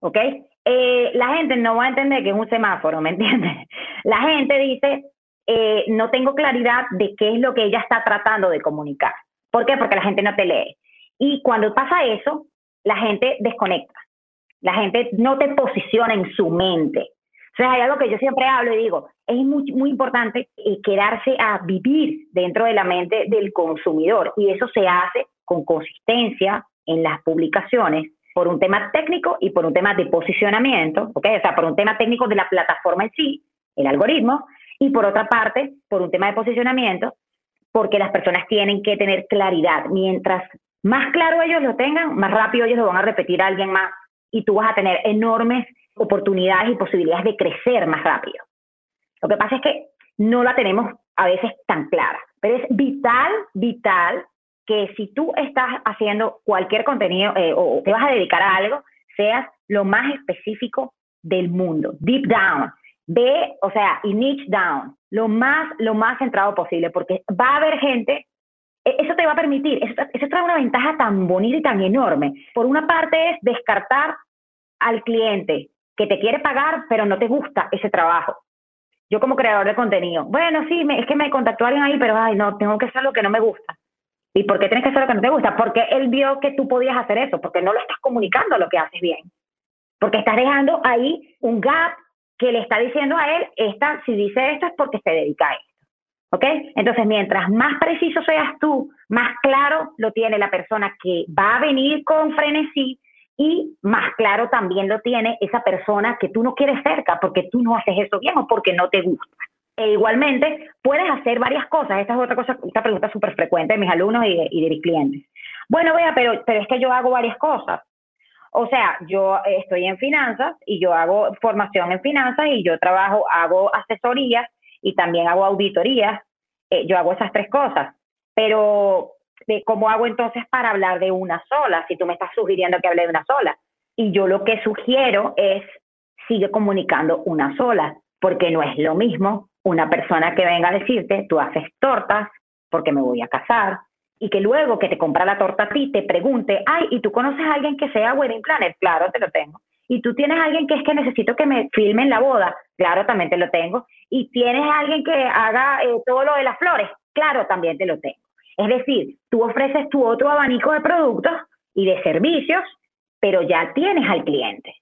¿ok? Eh, la gente no va a entender que es un semáforo, ¿me entiendes? La gente dice, eh, no tengo claridad de qué es lo que ella está tratando de comunicar. ¿Por qué? Porque la gente no te lee. Y cuando pasa eso, la gente desconecta. La gente no te posiciona en su mente. O sea, hay algo que yo siempre hablo y digo, es muy, importante eh, quedarse a vivir dentro de la mente del consumidor y eso se hace con consistencia en las publicaciones por un tema técnico y por un tema de posicionamiento. O sea, por un tema técnico de la plataforma en sí, el algoritmo, y por otra parte, por un tema de posicionamiento, porque las personas tienen que tener claridad. Mientras más claro ellos lo tengan, más rápido ellos lo van a repetir a alguien más y tú vas a tener enormes oportunidades y posibilidades de crecer más rápido. Lo que pasa es que no la tenemos a veces tan clara, pero es vital, vital que si tú estás haciendo cualquier contenido eh, o te vas a dedicar a algo, seas lo más específico del mundo, deep down. Ve, o sea, y niche down, lo más, lo más centrado posible, porque va a haber gente, e, eso te va a permitir, eso, eso trae una ventaja tan bonita y tan enorme. Por una parte es descartar al cliente que te quiere pagar, pero no te gusta ese trabajo. Yo como creador de contenido, bueno, sí, es que me contactó alguien ahí, pero ay, no, tengo que hacer lo que no me gusta. ¿Y por qué tienes que hacer lo que no te gusta? Porque él vio que tú podías hacer eso, porque no lo estás comunicando lo que haces bien. Porque estás dejando ahí un gap que le está diciendo a él, esta, si dice esto es porque se dedica a esto. ¿Ok? Entonces, mientras más preciso seas tú, más claro lo tiene la persona que va a venir con frenesí y más claro también lo tiene esa persona que tú no quieres cerca porque tú no haces eso bien o porque no te gusta. E igualmente, puedes hacer varias cosas. Esta es otra cosa, esta pregunta súper frecuente de mis alumnos y de, y de mis clientes. Bueno, vea, pero, pero es que yo hago varias cosas. O sea, yo estoy en finanzas y yo hago formación en finanzas y yo trabajo, hago asesorías y también hago auditorías. Eh, yo hago esas tres cosas. Pero, ¿cómo hago entonces para hablar de una sola? Si tú me estás sugiriendo que hable de una sola. Y yo lo que sugiero es, sigue comunicando una sola, porque no es lo mismo una persona que venga a decirte, tú haces tortas porque me voy a casar, y que luego que te compra la torta a ti te pregunte, ay, ¿y tú conoces a alguien que sea wedding planner? Claro, te lo tengo. Y tú tienes a alguien que es que necesito que me filmen la boda, claro, también te lo tengo. Y tienes a alguien que haga eh, todo lo de las flores, claro, también te lo tengo. Es decir, tú ofreces tu otro abanico de productos y de servicios, pero ya tienes al cliente.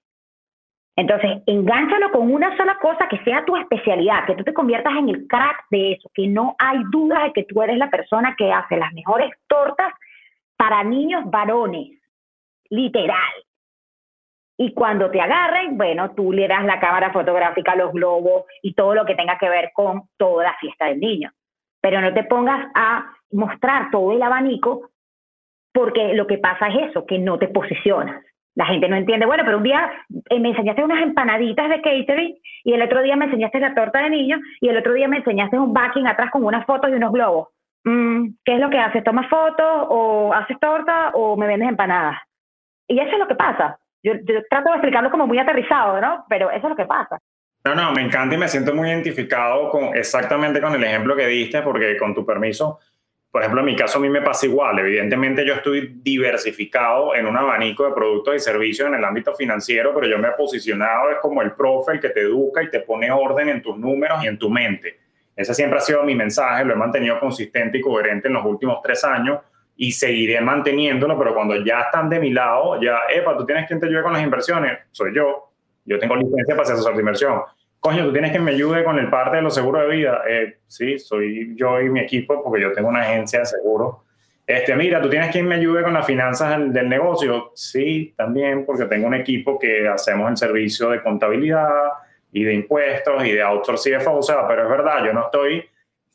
Entonces, engánchalo con una sola cosa que sea tu especialidad, que tú te conviertas en el crack de eso, que no hay duda de que tú eres la persona que hace las mejores tortas para niños varones, literal. Y cuando te agarren, bueno, tú le das la cámara fotográfica, los globos y todo lo que tenga que ver con toda la fiesta del niño. Pero no te pongas a mostrar todo el abanico porque lo que pasa es eso, que no te posicionas. La gente no entiende, bueno, pero un día eh, me enseñaste unas empanaditas de catering y el otro día me enseñaste la torta de niño y el otro día me enseñaste un backing atrás con unas fotos y unos globos. Mm, ¿Qué es lo que haces? ¿Tomas fotos o haces torta o me vendes empanadas? Y eso es lo que pasa. Yo, trato de explicarlo como muy aterrizado, ¿no? Pero eso es lo que pasa. No, no, me encanta y me siento muy identificado con exactamente con el ejemplo que diste, porque con tu permiso, por ejemplo, en mi caso a mí me pasa igual. Evidentemente yo estoy diversificado en un abanico de productos y servicios en el ámbito financiero, pero yo me he posicionado es como el profe, el que te educa y te pone orden en tus números y en tu mente. Ese siempre ha sido mi mensaje, lo he mantenido consistente y coherente en los últimos tres años y seguiré manteniéndolo, pero cuando ya están de mi lado, ya, epa, tú tienes quien te ayude con las inversiones, soy yo. Yo tengo licencia para ser asesor de inversión coño, tú tienes que me ayude con el parte de los seguros de vida. Eh, sí, soy yo y mi equipo porque yo tengo una agencia de seguros. Este, mira, tú tienes que me ayude con las finanzas del, negocio. Sí, también porque tengo un equipo que hacemos el servicio de contabilidad y de impuestos y de outsourcing CFO. O sea, pero es verdad, yo no estoy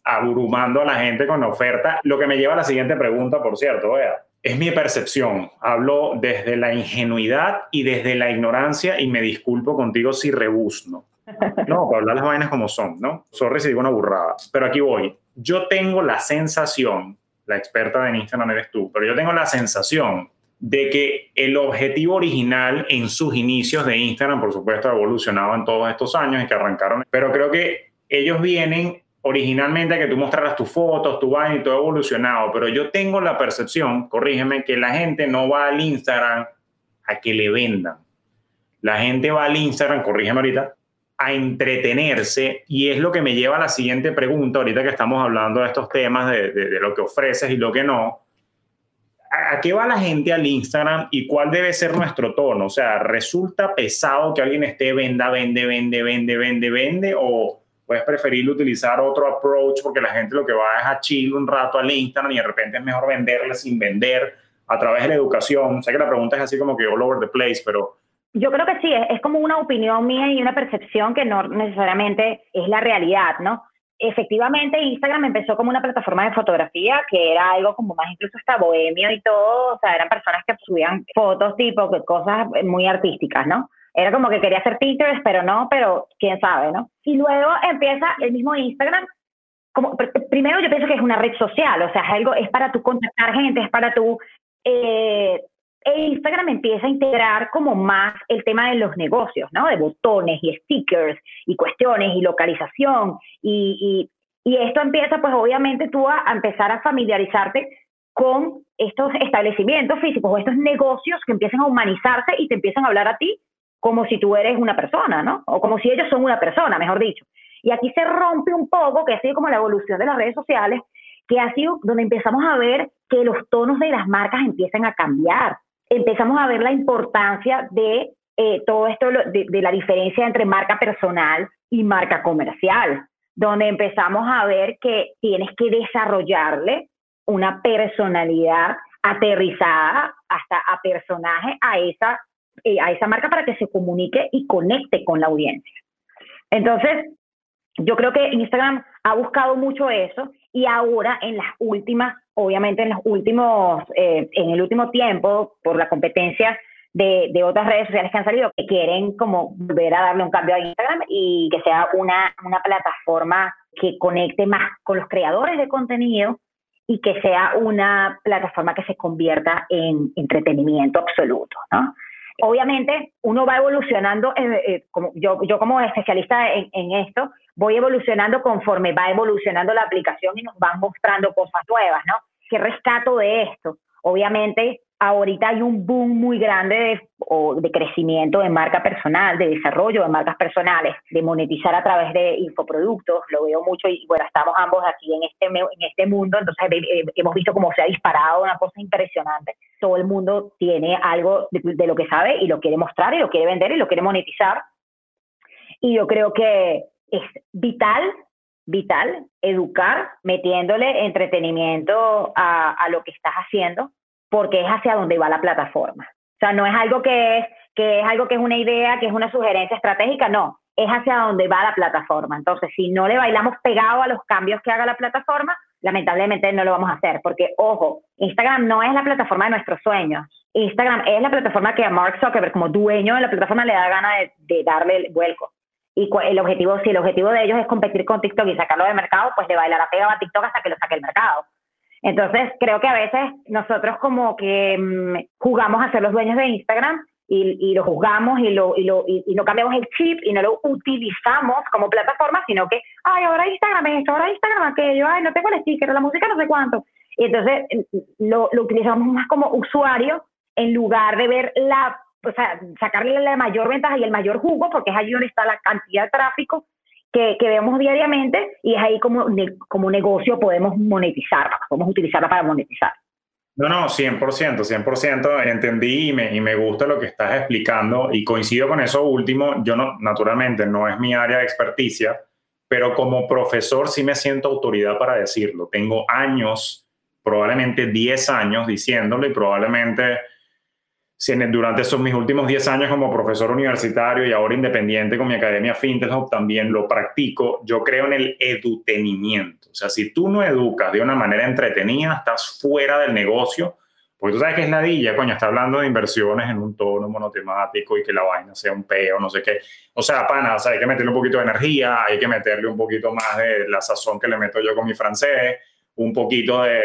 abrumando a la gente con oferta. Lo que me lleva a la siguiente pregunta, por cierto, vea. Es mi percepción. Hablo desde la ingenuidad y desde la ignorancia y me disculpo contigo si rebusno. No, para hablar las vainas como son, ¿no? Sorry si digo una burrada. Pero aquí voy. Yo tengo la sensación, la experta de Instagram eres tú, pero yo tengo la sensación de que el objetivo original en sus inicios de Instagram, por supuesto, ha evolucionado en todos estos años y que arrancaron, pero creo que ellos vienen originalmente que tú mostraras tus fotos, tu vaina y todo evolucionado, pero yo tengo la percepción, corrígeme, que la gente no va al Instagram a que le vendan. La gente va al Instagram, corrígeme ahorita, a entretenerse y es lo que me lleva a la siguiente pregunta, ahorita que estamos hablando de estos temas, de, de, lo que ofreces y lo que no. ¿A qué va la gente al Instagram y cuál debe ser nuestro tono? O sea, ¿resulta pesado que alguien esté venda, vende, vende, vende, vende, vende? ¿O puedes preferir utilizar otro approach porque la gente lo que va es a chill un rato al Instagram y de repente es mejor venderle sin vender a través de la educación? Sé que la pregunta es así como que all over the place, pero yo creo que sí, es, como una opinión mía y una percepción que no necesariamente es la realidad, ¿no? Efectivamente, Instagram empezó como una plataforma de fotografía que era algo como más incluso hasta bohemio y todo, o sea, eran personas que subían fotos tipo, cosas muy artísticas, ¿no? Era como que quería hacer pictures, pero no, pero quién sabe, ¿no? Y luego empieza el mismo Instagram como, primero yo pienso que es una red social, o sea, es algo, es para tú contactar gente, es para tú eh, e Instagram empieza a integrar como más el tema de los negocios, ¿no? De botones y stickers y cuestiones y localización y, esto empieza pues obviamente tú a, empezar a familiarizarte con estos establecimientos físicos o estos negocios que empiezan a humanizarse y te empiezan a hablar a ti como si tú eres una persona, ¿no? O como si ellos son una persona, mejor dicho. Y aquí se rompe un poco, que ha sido como la evolución de las redes sociales, que ha sido donde empezamos a ver que los tonos de las marcas empiezan a cambiar empezamos a ver la importancia de eh, todo esto, de, la diferencia entre marca personal y marca comercial, donde empezamos a ver que tienes que desarrollarle una personalidad aterrizada hasta a personaje a esa, eh, a esa marca para que se comunique y conecte con la audiencia. Entonces, yo creo que Instagram ha buscado mucho eso y ahora en las últimas obviamente en los últimos, eh, en el último tiempo, por la competencia de, de, otras redes sociales que han salido, que quieren como volver a darle un cambio a Instagram y que sea una, una plataforma que conecte más con los creadores de contenido y que sea una plataforma que se convierta en entretenimiento absoluto, ¿no? Obviamente, uno va evolucionando, eh, eh, como yo, yo como especialista en, en, esto, voy evolucionando conforme va evolucionando la aplicación y nos van mostrando cosas nuevas, ¿no? ¿Qué rescato de esto? Obviamente, ahorita hay un boom muy grande de, de, crecimiento de marca personal, de desarrollo de marcas personales, de monetizar a través de infoproductos, lo veo mucho y bueno, estamos ambos aquí en este, en este mundo, entonces hemos visto cómo se ha disparado una cosa impresionante. Todo el mundo tiene algo de, de lo que sabe y lo quiere mostrar y lo quiere vender y lo quiere monetizar. Y yo creo que es vital vital, educar, metiéndole entretenimiento a, lo que estás haciendo, porque es hacia donde va la plataforma. O sea, no es algo que es, que es algo que es una idea, que es una sugerencia estratégica, no, es hacia donde va la plataforma. Entonces, si no le bailamos pegado a los cambios que haga la plataforma, lamentablemente no lo vamos a hacer, porque ojo, Instagram no es la plataforma de nuestros sueños. Instagram es la plataforma que a Mark Zuckerberg, como dueño de la plataforma, le da gana de, de darle el vuelco y el objetivo, si el objetivo de ellos es competir con TikTok y sacarlo del mercado, pues le la pega a TikTok hasta que lo saque el mercado. Entonces, creo que a veces nosotros como que mm, jugamos a ser los dueños de Instagram y, lo juzgamos y, lo, y, lo, y, no cambiamos el chip y no lo utilizamos como plataforma, sino que, ay, ahora Instagram esto, ahora Instagram aquello, ay, no tengo el sticker, la música no sé cuánto. Y entonces lo, lo utilizamos más como usuario en lugar de ver la o sea, sacarle la mayor ventaja y el mayor jugo, porque es allí donde está la cantidad de tráfico que, que vemos diariamente y es ahí como, como negocio podemos monetizar, podemos utilizarla para monetizar. No, no, 100%, 100% entendí y me, y me gusta lo que estás explicando y coincido con eso último. Yo no, naturalmente no es mi área de experticia, pero como profesor sí me siento autoridad para decirlo. Tengo años, probablemente 10 años diciéndolo y probablemente durante esos mis últimos 10 años como profesor universitario y ahora independiente con mi academia FinTech también lo practico, yo creo en el edutenimiento. O sea, si tú no educas de una manera entretenida, estás fuera del negocio, porque tú sabes que es ladilla, coño, está hablando de inversiones en un tono monotemático y que la vaina sea un peo, no sé qué. O sea, pana, o sea, hay que meterle un poquito de energía, hay que meterle un poquito más de la sazón que le meto yo con mi francés, un poquito de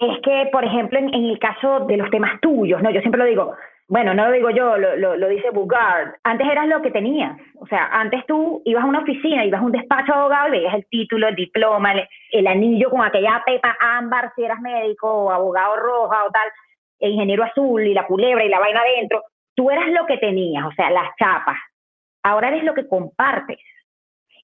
es que, por ejemplo, en, el caso de los temas tuyos, ¿no? Yo siempre lo digo, bueno, no lo digo yo, lo, lo, dice Bugard, antes eras lo que tenías. O sea, antes tú ibas a una oficina, ibas a un despacho de abogado y veías el título, el diploma, el, anillo con aquella pepa ámbar si eras médico o abogado roja o tal, el ingeniero azul y la culebra y la vaina adentro. Tú eras lo que tenías, o sea, las chapas. Ahora eres lo que compartes.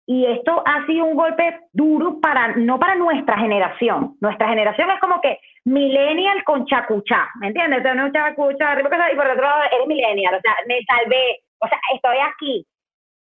Y esto ha sido un golpe duro para, no para nuestra generación. Nuestra generación es como que millennial con chacuchá, ¿me entiendes? Entonces, no chacuchá, y por otro lado eres millennial, o sea, me salvé, o sea, estoy aquí.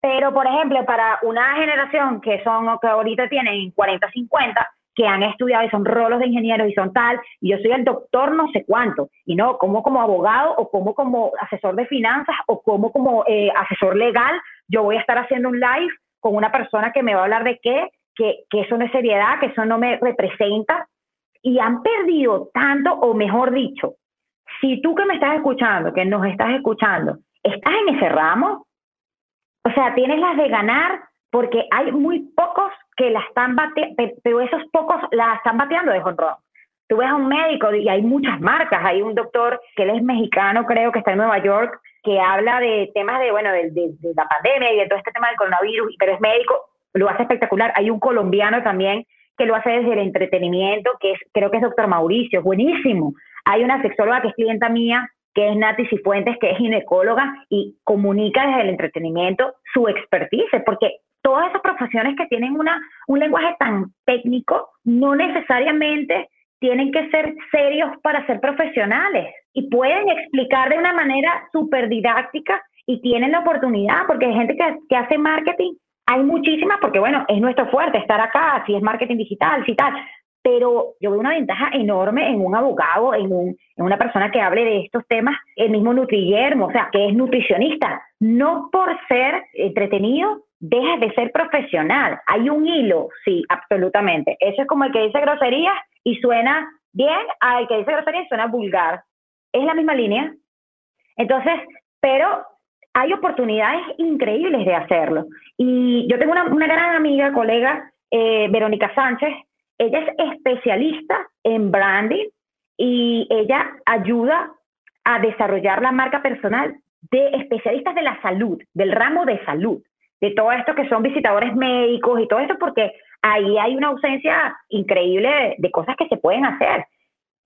Pero, por ejemplo, para una generación que son, que ahorita tienen 40, 50, que han estudiado y son rolos de ingenieros y son tal, y yo soy el doctor no sé cuánto, y no, como como abogado o como como asesor de finanzas o como como eh, asesor legal, yo voy a estar haciendo un live con una persona que me va a hablar de qué, que, que eso no es seriedad, que eso no me representa, y han perdido tanto, o mejor dicho, si tú que me estás escuchando, que nos estás escuchando, estás en ese ramo, o sea, tienes las de ganar porque hay muy pocos que la están bateando, pero esos pocos la están bateando de honrón. Tú ves a un médico y hay muchas marcas, hay un doctor que es mexicano, creo que está en Nueva York, que habla de temas de, bueno, de, la pandemia y de todo este tema del coronavirus, pero es médico, lo hace espectacular. Hay un colombiano también que lo hace desde el entretenimiento, que es, creo que es doctor Mauricio, buenísimo. Hay una sexóloga que es clienta mía, que es Nati Cifuentes, que es ginecóloga y comunica desde el entretenimiento su expertise, porque todas esas profesiones que tienen una, un lenguaje tan técnico no necesariamente tienen que ser serios para ser profesionales y pueden explicar de una manera súper didáctica y tienen la oportunidad, porque hay gente que, que hace marketing hay muchísimas porque, bueno, es nuestro fuerte estar acá, si es marketing digital, si tal, pero yo veo una ventaja enorme en un abogado, en, un, en una persona que hable de estos temas, el mismo Nutriguermo, o sea, que es nutricionista. No por ser entretenido deja de ser profesional. Hay un hilo, sí, absolutamente. Eso es como el que dice groserías y suena bien, al que dice groserías y suena vulgar. Es la misma línea. Entonces, pero hay oportunidades increíbles de hacerlo. Y yo tengo una, gran amiga, colega, eh, Verónica Sánchez, ella es especialista en branding y ella ayuda a desarrollar la marca personal de especialistas de la salud, del ramo de salud, de todo esto que son visitadores médicos y todo esto, porque ahí hay una ausencia increíble de cosas que se pueden hacer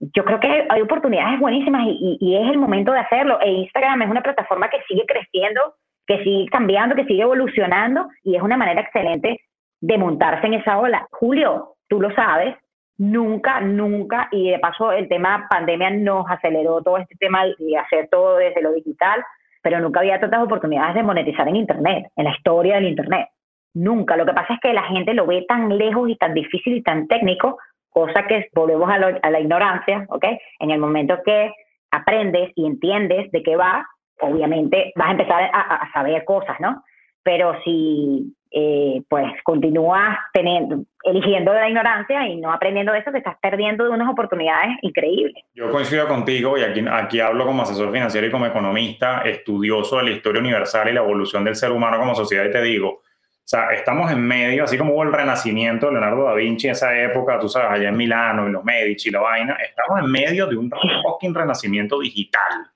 yo creo que hay oportunidades buenísimas y, es el momento de hacerlo. E Instagram es una plataforma que sigue creciendo, que sigue cambiando, que sigue evolucionando y es una manera excelente de montarse en esa ola. Julio, tú lo sabes, nunca, nunca, y de paso el tema pandemia nos aceleró todo este tema de hacer todo desde lo digital, pero nunca había tantas oportunidades de monetizar en Internet, en la historia del Internet. Nunca. Lo que pasa es que la gente lo ve tan lejos y tan difícil y tan técnico cosa que volvemos a, la ignorancia, ¿ok? En el momento que aprendes y entiendes de qué va, obviamente vas a empezar a, saber cosas, ¿no? Pero si eh, pues continúas teniendo, eligiendo de la ignorancia y no aprendiendo eso, te estás perdiendo de unas oportunidades increíbles. Yo coincido contigo y aquí, aquí hablo como asesor financiero y como economista, estudioso de la historia universal y la evolución del ser humano como sociedad y te digo, o sea, estamos en medio, así como hubo el renacimiento de Leonardo da Vinci en esa época, tú sabes, allá en Milano y los Medici la vaina, estamos en medio de un fucking renacimiento digital.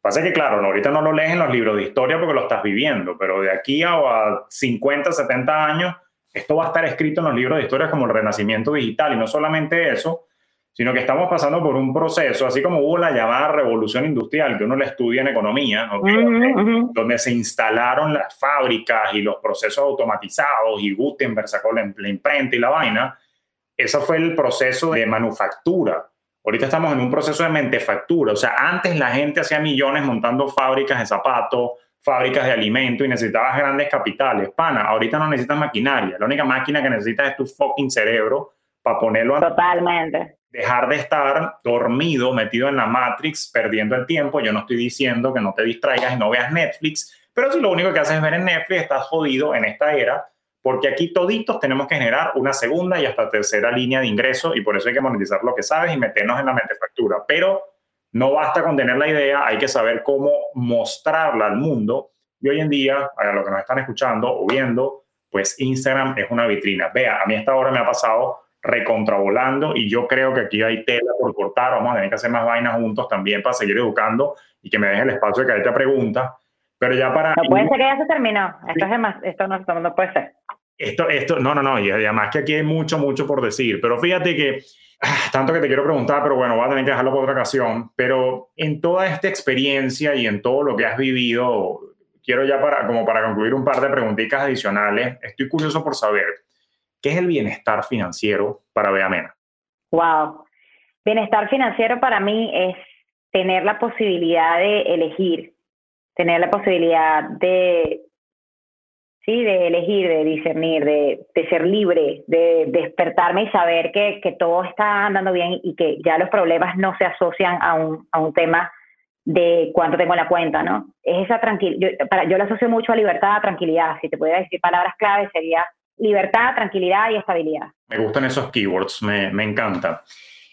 Pasa que, claro, ahorita no lo lees en los libros de historia porque lo estás viviendo, pero de aquí a 50, 70 años, esto va a estar escrito en los libros de historia como el renacimiento digital. Y no solamente eso, sino que estamos pasando por un proceso, así como hubo la llamada revolución industrial, que uno le estudia en economía, donde se instalaron las fábricas y los procesos automatizados y Gutenberg sacó la, imprenta y la vaina, eso fue el proceso de manufactura. Ahorita estamos en un proceso de mentefactura, o sea, antes la gente hacía millones montando fábricas de zapatos, fábricas de alimentos y necesitabas grandes capitales. Pana, ahorita no necesitas maquinaria, la única máquina que necesitas es tu fucking cerebro para ponerlo a... Totalmente dejar de estar dormido, metido en la Matrix, perdiendo el tiempo. Yo no estoy diciendo que no te distraigas y no veas Netflix, pero si lo único que haces es ver en Netflix, estás jodido en esta era, porque aquí toditos tenemos que generar una segunda y hasta tercera línea de ingreso y por eso hay que monetizar lo que sabes y meternos en la metefactura. Pero no basta con tener la idea, hay que saber cómo mostrarla al mundo. Y hoy en día, a lo que nos están escuchando o viendo, pues Instagram es una vitrina. Vea, a mí esta hora me ha pasado recontravolando y yo creo que aquí hay tela por cortar, vamos a tener que hacer más vainas juntos también para seguir educando y que me deje el espacio de que esta pregunta. Pero ya para... No puede ser que ya se terminó. Esto, es más, esto no, no puede ser. Esto, esto, no, no, no, y además que aquí hay mucho, mucho por decir, pero fíjate que ah, tanto que te quiero preguntar, pero bueno, voy a tener que dejarlo por otra ocasión, pero en toda esta experiencia y en todo lo que has vivido, quiero ya para, como para concluir un par de preguntitas adicionales, estoy curioso por saber, ¿qué es el bienestar financiero para Beamena? Wow, bienestar financiero para mí es tener la posibilidad de elegir, tener la posibilidad de ¿sí? De elegir, de discernir, de, ser libre, de despertarme y saber que, todo está andando bien y que ya los problemas no se asocian a un, a un tema de cuánto tengo en la cuenta, ¿no? Es esa tranquilidad, yo, para, yo lo asocio mucho a libertad, tranquilidad, si te pudiera decir palabras claves sería libertad, tranquilidad y estabilidad. Me gustan esos keywords, me, me encanta.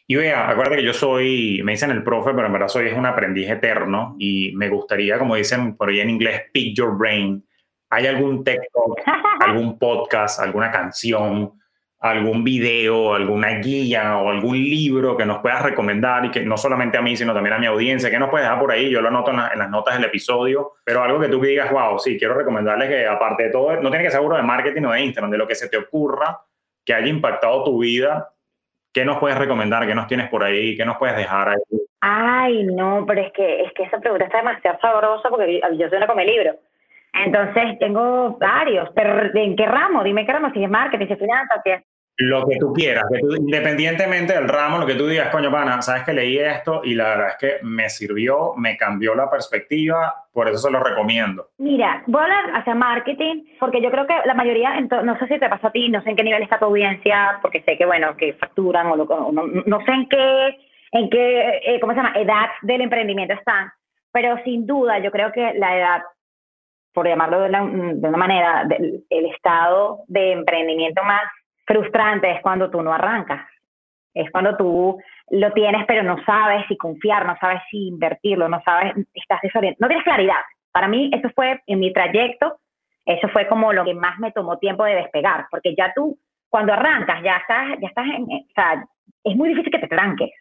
Y vea, acuérdate que yo soy, me dicen el profe, pero en verdad soy un aprendiz eterno y me gustaría, como dicen por ahí en inglés, pick your brain, ¿Hay algún texto, algún podcast, alguna canción, algún video, alguna guía o algún libro que nos puedas recomendar y que no solamente a mí, sino también a mi audiencia, que nos puedes dejar por ahí? Yo lo anoto en, las notas del episodio, pero algo que tú digas, wow, sí, quiero recomendarles que aparte de todo, no tiene que ser seguro de marketing o de Instagram, de lo que se te ocurra que haya impactado tu vida, ¿qué nos puedes recomendar? ¿Qué nos tienes por ahí? ¿Qué nos puedes dejar ahí? Ay, no, pero es que, es que esa pregunta está demasiado sabrosa porque yo soy una come libro. Entonces, tengo varios, pero ¿en qué ramo? Dime qué ramo, si es marketing, si es finanzas, si es... Lo que tú quieras, independientemente del ramo, lo que tú digas, coño, pana, sabes que leí esto y la verdad es que me sirvió, me cambió la perspectiva, por eso se lo recomiendo. Mira, voy a hablar hacia marketing, porque yo creo que la mayoría, no sé si te pasa a ti, no sé en qué nivel está tu audiencia, porque sé que, bueno, que facturan o, lo, no, no, sé en qué, en qué, eh, ¿cómo se llama?, edad del emprendimiento están, pero sin duda yo creo que la edad por llamarlo de una, manera, el estado de emprendimiento más frustrante es cuando tú no arrancas. Es cuando tú lo tienes, pero no sabes si confiar, no sabes si invertirlo, no sabes, estás desorientado, no tienes claridad. Para mí, eso fue en mi trayecto, eso fue como lo que más me tomó tiempo de despegar, porque ya tú, cuando arrancas, ya estás, ya estás en, o sea, es muy difícil que te tranques.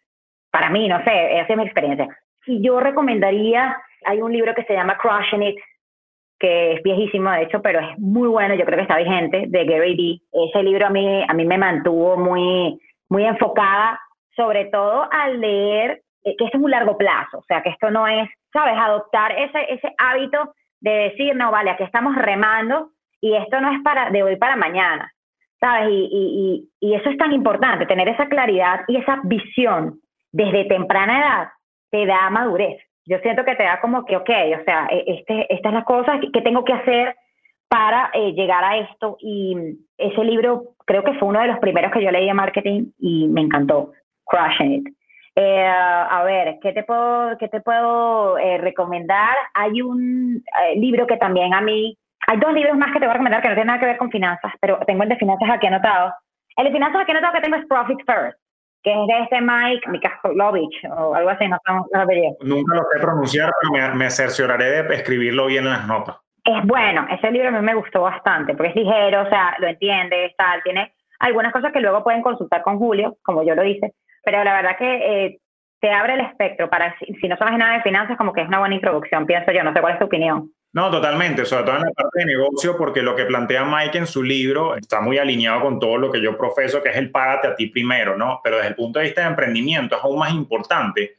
Para mí, no sé, esa es mi experiencia. Y yo recomendaría, hay un libro que se llama Crushing It, que es viejísimo de hecho, pero es muy bueno, yo creo que está vigente, de Gary Vee. Ese libro a mí, a mí me mantuvo muy, muy enfocada, sobre todo al leer eh, que esto es un largo plazo, o sea, que esto no es, ¿sabes?, adoptar ese, ese hábito de decir, no, vale, aquí estamos remando y esto no es para de hoy para mañana, ¿sabes? Y, y, y eso es tan importante, tener esa claridad y esa visión desde temprana edad te da madurez yo siento que te da como que, ok, o sea, e, este, esta es la cosa que tengo que hacer para eh, llegar a esto. Y ese libro creo que fue uno de los primeros que yo leí de marketing y me encantó, Crushing It. Eh, a ver, ¿qué te puedo, qué te puedo eh, recomendar? Hay un libro que también a mí, hay dos libros más que te voy a recomendar que no tienen nada que ver con finanzas, pero tengo el de finanzas aquí anotado. El de finanzas aquí anotado que tengo es Profit First que es de este Mike Mikaslovich o algo así, no sé Nunca lo sé pronunciar, pero me, me, cercioraré de escribirlo bien en las notas. Es bueno, ese libro a mí me gustó bastante, porque es ligero, o sea, lo entiende, tal, tiene algunas cosas que luego pueden consultar con Julio, como yo lo hice, pero la verdad que eh, te abre el espectro para, si, si no sabes nada de finanzas, como que es una buena introducción, pienso yo, no sé cuál es tu opinión. No, totalmente, sobre todo en la parte de negocio, porque lo que plantea Mike en su libro está muy alineado con todo lo que yo profeso, que es el págate a ti primero, ¿no? Pero desde el punto de vista de emprendimiento es aún más importante,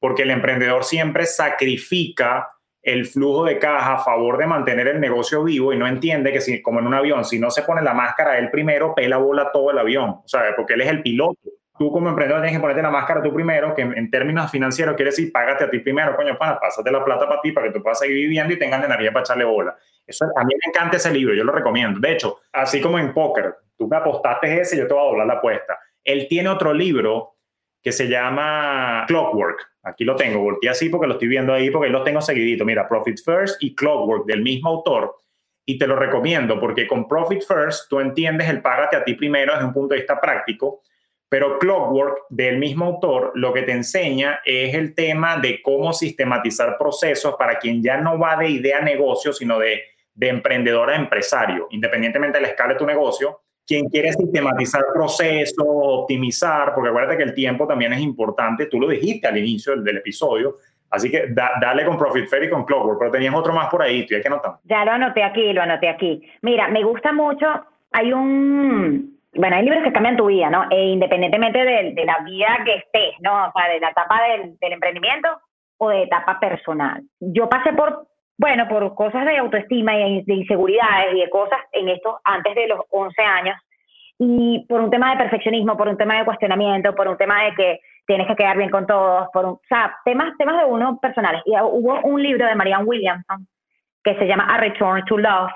porque el emprendedor siempre sacrifica el flujo de caja a favor de mantener el negocio vivo y no entiende que si, como en un avión, si no se pone la máscara él primero, pela bola todo el avión, sea, porque él es el piloto tú como emprendedor tienes que ponerte la máscara tú primero, que en, términos financieros quiere decir, págate a ti primero, coño, pana, pásate la plata para ti para que tú puedas seguir viviendo y tengas energía para echarle bola. Eso, a mí me encanta ese libro, yo lo recomiendo. De hecho, así como en póker, tú me apostaste ese, yo te voy a doblar la apuesta. Él tiene otro libro que se llama Clockwork. Aquí lo tengo, volteé así porque lo estoy viendo ahí, porque los tengo seguidito. Mira, Profit First y Clockwork del mismo autor. Y te lo recomiendo porque con Profit First tú entiendes el págate a ti primero desde un punto de vista práctico pero Clockwork, del mismo autor, lo que te enseña es el tema de cómo sistematizar procesos para quien ya no va de idea a negocio, sino de, de emprendedor a empresario. Independientemente de la escala de tu negocio, quien quiere sistematizar procesos, optimizar, porque acuérdate que el tiempo también es importante, tú lo dijiste al inicio del, episodio, así que dale con Profit Fair y con Clockwork, pero tenías otro más por ahí, tú ya que anotar. Ya lo anoté aquí, lo anoté aquí. Mira, me gusta mucho, hay un, bueno, hay libros que cambian tu vida, ¿no? E independientemente de, de la vida que estés, ¿no? O sea, de la etapa del, del emprendimiento o de etapa personal. Yo pasé por bueno, por cosas de autoestima y de inseguridades y de cosas en esto antes de los 11 años, y por un tema de perfeccionismo, por un tema de cuestionamiento, por un tema de que tienes que quedar bien con todos, por o sea, temas, temas de uno personales. Y hubo un libro de Marianne Williamson que se llama A Return to Love.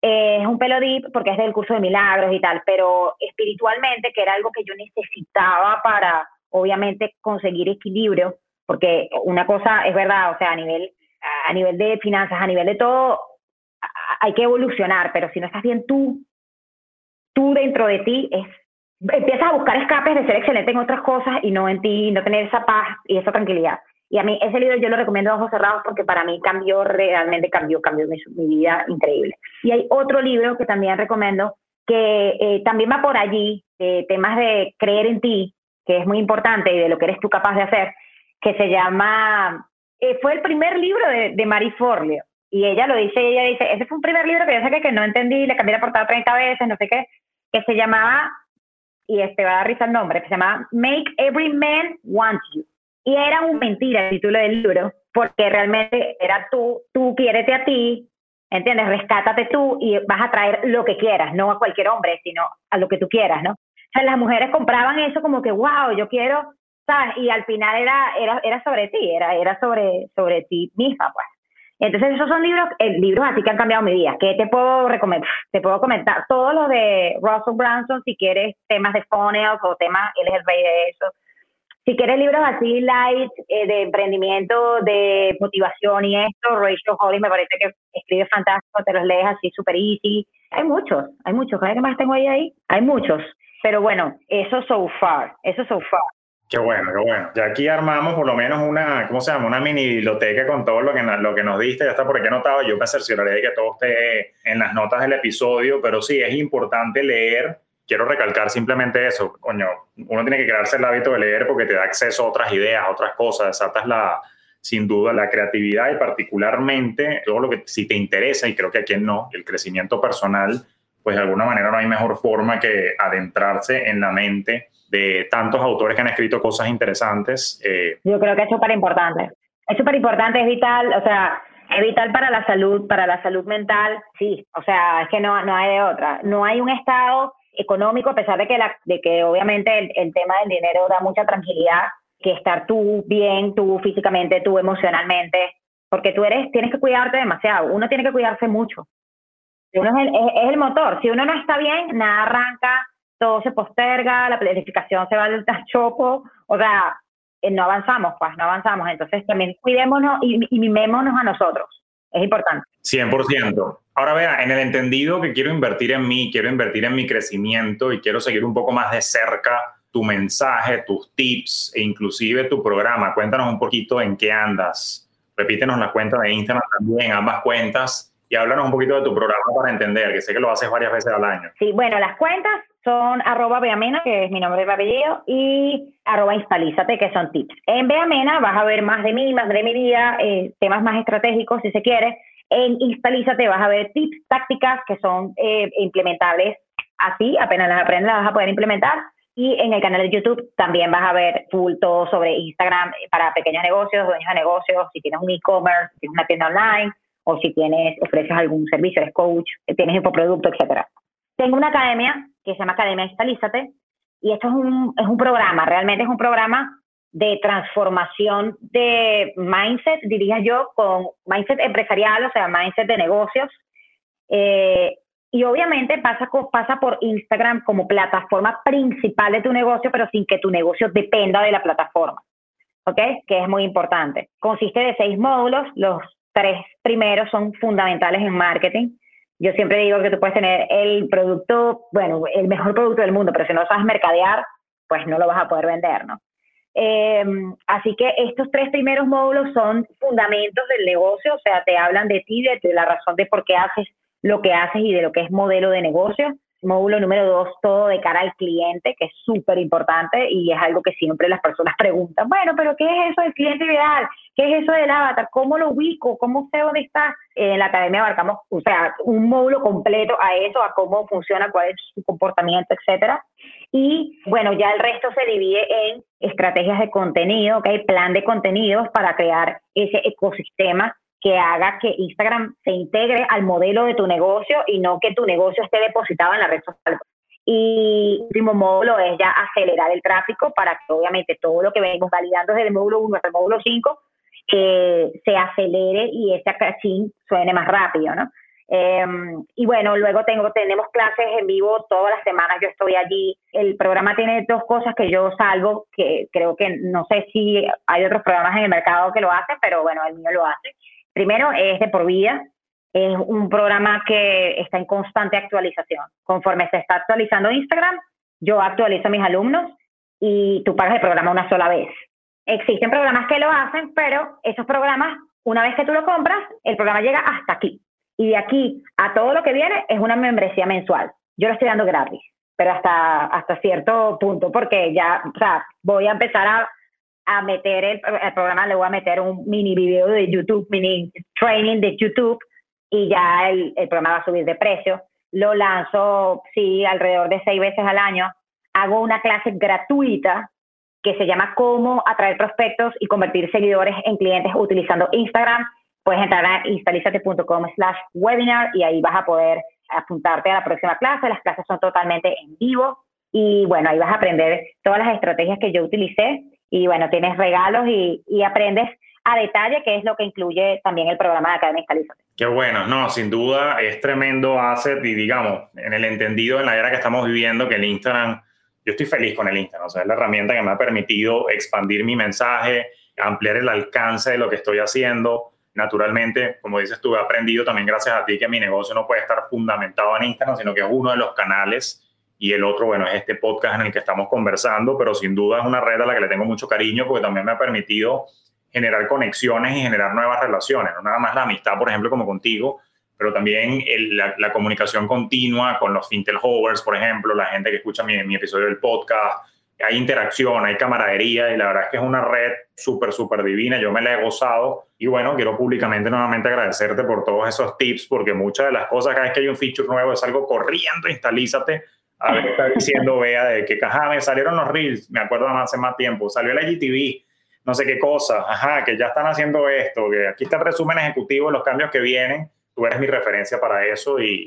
Es un pelo deep porque es del curso de milagros y tal, pero espiritualmente, que era algo que yo necesitaba para, obviamente, conseguir equilibrio, porque una cosa es verdad, o sea, a nivel a nivel de finanzas, a nivel de todo, hay que evolucionar, pero si no estás bien tú, tú dentro de ti, es, empiezas a buscar escapes de ser excelente en otras cosas y no en ti, no tener esa paz y esa tranquilidad. Y a mí ese libro yo lo recomiendo a ojos cerrados porque para mí cambió, realmente cambió, cambió mi, vida increíble. Y hay otro libro que también recomiendo que eh, también va por allí, temas de creer en ti, que es muy importante y de lo que eres tú capaz de hacer, que se llama eh, fue el primer libro de, de Marie Forleo. Y ella lo dice, ella dice, ese fue un primer libro que yo sé que, que no entendí, le cambié la portada 30 veces, no sé qué, que se llamaba, y este va a dar risa el nombre, que se llamaba Make Every Man Want You. Y era un mentira el título del libro, porque realmente era tú, tú quiérete a ti, ¿entiendes? Rescátate tú y vas a traer lo que quieras, no a cualquier hombre, sino a lo que tú quieras, ¿no? O sea, las mujeres compraban eso como que, wow, yo quiero y al final era, era, era sobre ti, era, era sobre, sobre ti misma, pues. Entonces esos son libros, eh, libros así que han cambiado mi vida. ¿Qué te puedo recomendar? Te puedo comentar todos los de Russell Branson, si quieres temas de funnels o temas, él es el rey de eso. Si quieres libros así light, eh, de emprendimiento, de motivación y esto, Rachel Hollis me parece que escribe fantástico, te los lees así super easy. Hay muchos, hay muchos. ¿Qué más tengo ahí ahí? Hay muchos. Pero bueno, eso so far, eso so far. Qué bueno, qué bueno. Ya aquí armamos por lo menos una, ¿cómo se llama? Una mini biblioteca con todo lo que, lo que nos diste. Ya está por aquí anotado. Yo me cercioraré de que todo esté en las notas del episodio, pero sí, es importante leer. Quiero recalcar simplemente eso. Coño, uno tiene que crearse el hábito de leer porque te da acceso a otras ideas, a otras cosas. Desatas la, sin duda, la creatividad y particularmente todo lo que si te interesa, y creo que a quien no, el crecimiento personal, pues de alguna manera no hay mejor forma que adentrarse en la mente de tantos autores que han escrito cosas interesantes. Eh. Yo creo que es súper importante. Es súper importante, es vital, o sea, es vital para la salud, para la salud mental, sí, o sea, es que no, no hay de otra. No hay un estado económico, a pesar de que, la, de que obviamente el, el tema del dinero da mucha tranquilidad, que estar tú bien, tú físicamente, tú emocionalmente, porque tú eres, tienes que cuidarte demasiado, uno tiene que cuidarse mucho. Uno es el, es el motor, si uno no está bien, nada arranca, todo se posterga, la planificación se va al chopo, o sea, eh, no avanzamos, pues no avanzamos. Entonces también cuidémonos y, y mimémonos a nosotros. Es importante. 100%. Ahora vea, en el entendido que quiero invertir en mí, quiero invertir en mi crecimiento y quiero seguir un poco más de cerca tu mensaje, tus tips e inclusive tu programa. Cuéntanos un poquito en qué andas. Repítenos la cuenta de Instagram también, ambas cuentas, y háblanos un poquito de tu programa para entender, que sé que lo haces varias veces al año. Sí, bueno, las cuentas son arroba Beamena, que es mi nombre y apellido, y arroba Instalízate, que son tips. En Beamena vas a ver más de mí, más de mi vida, eh, temas más estratégicos, si se quiere. En Instalízate vas a ver tips, tácticas que son eh, implementables así, apenas las aprendes las vas a poder implementar. Y en el canal de YouTube también vas a ver full todo sobre Instagram para pequeños negocios, dueños de negocios, si tienes un e-commerce, si tienes una tienda online, o si tienes, ofreces algún servicio, eres coach, tienes infoproducto, etcétera. Tengo una academia que se llama Academia Instalízate y esto es un, es un programa, realmente es un programa de transformación de mindset, diría yo, con mindset empresarial, o sea, mindset de negocios. Eh, y obviamente pasa, pasa por Instagram como plataforma principal de tu negocio, pero sin que tu negocio dependa de la plataforma. ¿Ok? Que es muy importante. Consiste de seis módulos. Los tres primeros son fundamentales en marketing. Yo siempre digo que tú puedes tener el producto, bueno, el mejor producto del mundo, pero si no sabes mercadear, pues no lo vas a poder vender, ¿no? Em, así que estos tres primeros módulos son fundamentos del negocio, o sea, te hablan de ti, de, la razón de por qué haces lo que haces y de lo que es modelo de negocio. Módulo número dos, todo de cara al cliente, que es súper importante y es algo que siempre las personas preguntan, bueno, pero ¿qué es eso del cliente ideal? ¿Qué es eso del avatar? ¿Cómo lo ubico? ¿Cómo sé dónde está? En la academia abarcamos, o sea, un módulo completo a eso, a cómo funciona, cuál es su comportamiento, etcétera. Y bueno, ya el resto se divide en estrategias de contenido, hay plan de contenidos para crear ese ecosistema que haga que Instagram se integre al modelo de tu negocio y no que tu negocio esté depositado en la red social. Y el último módulo es ya acelerar el tráfico para que obviamente todo lo que venimos validando desde el módulo 1 hasta el módulo 5 eh, se acelere y ese cachín suene más rápido, ¿no? Em, y bueno, luego tengo, tenemos clases en vivo todas las semanas, yo estoy allí. El programa tiene dos cosas que yo salvo, que creo que no sé si hay otros programas en el mercado que lo hacen, pero bueno, el mío lo hace. Primero es de por vida, es un programa que está en constante actualización. Conforme se está actualizando Instagram, yo actualizo a mis alumnos y tú pagas el programa una sola vez. Existen programas que lo hacen, pero esos programas, una vez que tú lo compras, el programa llega hasta aquí. Y de aquí a todo lo que viene es una membresía mensual. Yo lo estoy dando gratis, pero hasta, hasta cierto punto, porque ya, o sea, voy a empezar a a meter el, programa, le voy a meter un mini video de YouTube, mini training de YouTube y ya el, el programa va a subir de precio. Lo lanzo, sí, alrededor de seis veces al año. Hago una clase gratuita que se llama Cómo atraer prospectos y convertir seguidores en clientes utilizando Instagram. Puedes entrar a instalisate.com slash webinar y ahí vas a poder apuntarte a la próxima clase. Las clases son totalmente en vivo y bueno, ahí vas a aprender todas las estrategias que yo utilicé y bueno, tienes regalos y, y aprendes a detalle qué es lo que incluye también el programa de Academia Qué bueno, no, sin duda es tremendo asset y digamos, en el entendido en la era que estamos viviendo, que el Instagram, yo estoy feliz con el Instagram, o sea, es la herramienta que me ha permitido expandir mi mensaje, ampliar el alcance de lo que estoy haciendo. Naturalmente, como dices tú, he aprendido también gracias a ti que mi negocio no puede estar fundamentado en Instagram, sino que es uno de los canales y el otro, bueno, es este podcast en el que estamos conversando, pero sin duda es una red a la que le tengo mucho cariño porque también me ha permitido generar conexiones y generar nuevas relaciones, no nada más la amistad, por ejemplo, como contigo, pero también la, comunicación continua con los Fintel Hovers, por ejemplo, la gente que escucha mi, mi episodio del podcast, hay interacción, hay camaradería y la verdad es que es una red súper, súper divina. Yo me la he gozado y bueno, quiero públicamente nuevamente agradecerte por todos esos tips porque muchas de las cosas, cada vez que hay un feature nuevo es algo corriendo, instalízate a ver, está diciendo Bea de que, ajá, me salieron los reels, me acuerdo hace más tiempo, salió la IGTV, no sé qué cosa, ajá, que ya están haciendo esto, que aquí está el resumen ejecutivo, los cambios que vienen, tú eres mi referencia para eso y...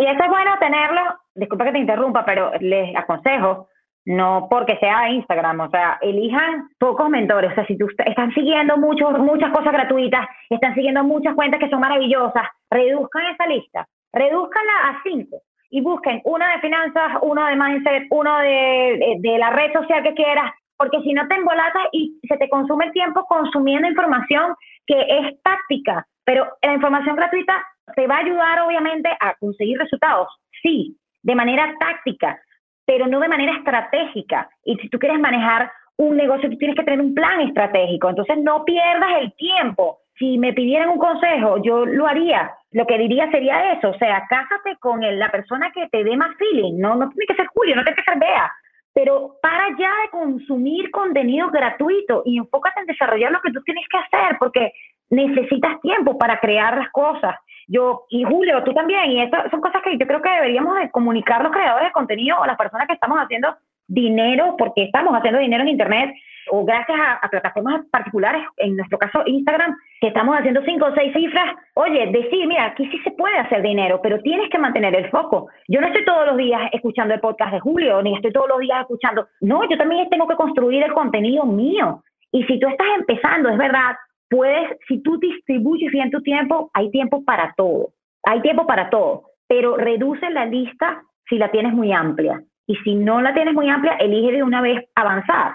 Y eso es bueno tenerlo, disculpa que te interrumpa, pero les aconsejo, no porque sea Instagram, o sea, elijan pocos mentores, o sea, si tú están siguiendo muchos, muchas cosas gratuitas, están siguiendo muchas cuentas que son maravillosas, reduzcan esa lista, reduzcanla a cinco y busquen uno de finanzas, uno de mindset, uno de, de, la red social que quieras, porque si no te embolatas y se te consume el tiempo consumiendo información que es táctica, pero la información gratuita te va a ayudar obviamente a conseguir resultados, sí, de manera táctica, pero no de manera estratégica. Y si tú quieres manejar un negocio, tú tienes que tener un plan estratégico, entonces no pierdas el tiempo si me pidieran un consejo, yo lo haría. Lo que diría sería eso, o sea, cásate con la persona que te dé más feeling, no, no tiene que ser Julio, no tiene que ser Bea, pero para ya de consumir contenido gratuito y enfócate en desarrollar lo que tú tienes que hacer, porque necesitas tiempo para crear las cosas. Yo, y Julio, tú también, y estas son cosas que yo creo que deberíamos de comunicar los creadores de contenido o las personas que estamos haciendo dinero, porque estamos haciendo dinero en Internet, o gracias a, plataformas particulares, en nuestro caso Instagram, que estamos haciendo cinco o seis cifras, oye, decir, mira, aquí sí se puede hacer dinero, pero tienes que mantener el foco. Yo no estoy todos los días escuchando el podcast de Julio, ni estoy todos los días escuchando, no, yo también tengo que construir el contenido mío. Y si tú estás empezando, es verdad, puedes, si tú distribuyes bien tu tiempo, hay tiempo para todo, hay tiempo para todo, pero reduce la lista si la tienes muy amplia. Y si no la tienes muy amplia, elige de una vez avanzar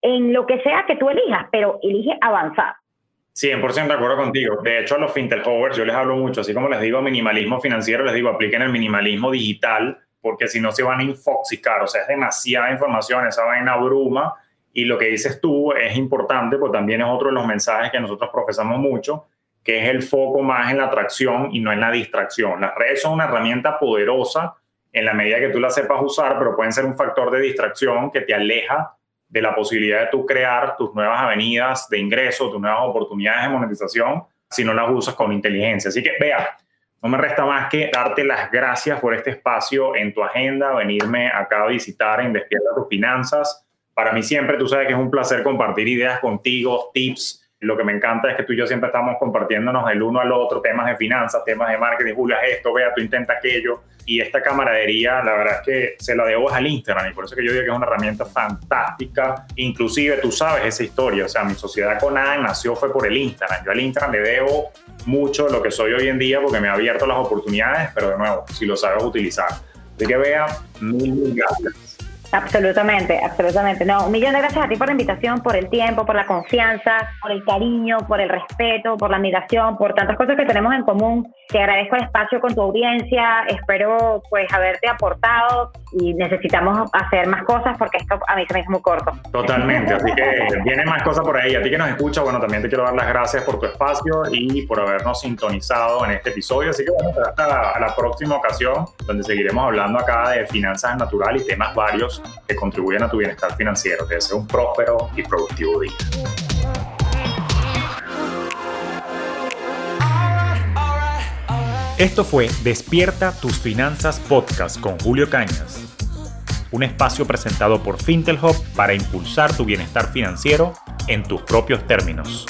en lo que sea que tú elijas, pero elige avanzar. 100% de acuerdo contigo. De hecho, a los fintech hovers yo les hablo mucho, así como les digo minimalismo financiero, les digo apliquen el minimalismo digital, porque si no se van a infoxicar, o sea, es demasiada información, esa vaina abruma, y lo que dices tú es importante, porque también es otro de los mensajes que nosotros profesamos mucho, que es el foco más en la atracción y no en la distracción. Las redes son una herramienta poderosa en la medida que tú las sepas usar, pero pueden ser un factor de distracción que te aleja de la posibilidad de tú crear tus nuevas avenidas de ingreso, tus nuevas oportunidades de monetización, si no las usas con inteligencia. Así que vea, no me resta más que darte las gracias por este espacio en tu agenda, venirme acá a visitar en Despierta tus Finanzas. Para mí siempre, tú sabes que es un placer compartir ideas contigo, tips, lo que me encanta es que tú y yo siempre estamos compartiéndonos el uno al otro temas de finanzas, temas de marketing, Julia, esto, vea, tú intenta aquello. Y esta camaradería, la verdad es que se la debo al Instagram y por eso que yo digo que es una herramienta fantástica. Inclusive tú sabes esa historia, o sea, mi sociedad con Adam nació fue por el Instagram. Yo al Instagram le debo mucho lo que soy hoy en día porque me ha abierto las oportunidades, pero de nuevo, si lo sabes utilizar. Así que vea, mil gracias. Absolutamente, absolutamente. No, un millón de gracias a ti por la invitación, por el tiempo, por la confianza, por el cariño, por el respeto, por la admiración, por tantas cosas que tenemos en común. Te agradezco el espacio con tu audiencia. Espero pues haberte aportado y necesitamos hacer más cosas porque esto a mí se me es muy corto. Totalmente, así que vienen más cosas por ahí. A ti que nos escucha, bueno, también te quiero dar las gracias por tu espacio y por habernos sintonizado en este episodio. Así que bueno, hasta la próxima ocasión donde seguiremos hablando acá de finanzas naturales y temas varios que contribuyen a tu bienestar financiero. Te deseo un próspero y productivo día. Esto fue Despierta tus finanzas podcast con Julio Cañas, un espacio presentado por Fintelhop para impulsar tu bienestar financiero en tus propios términos.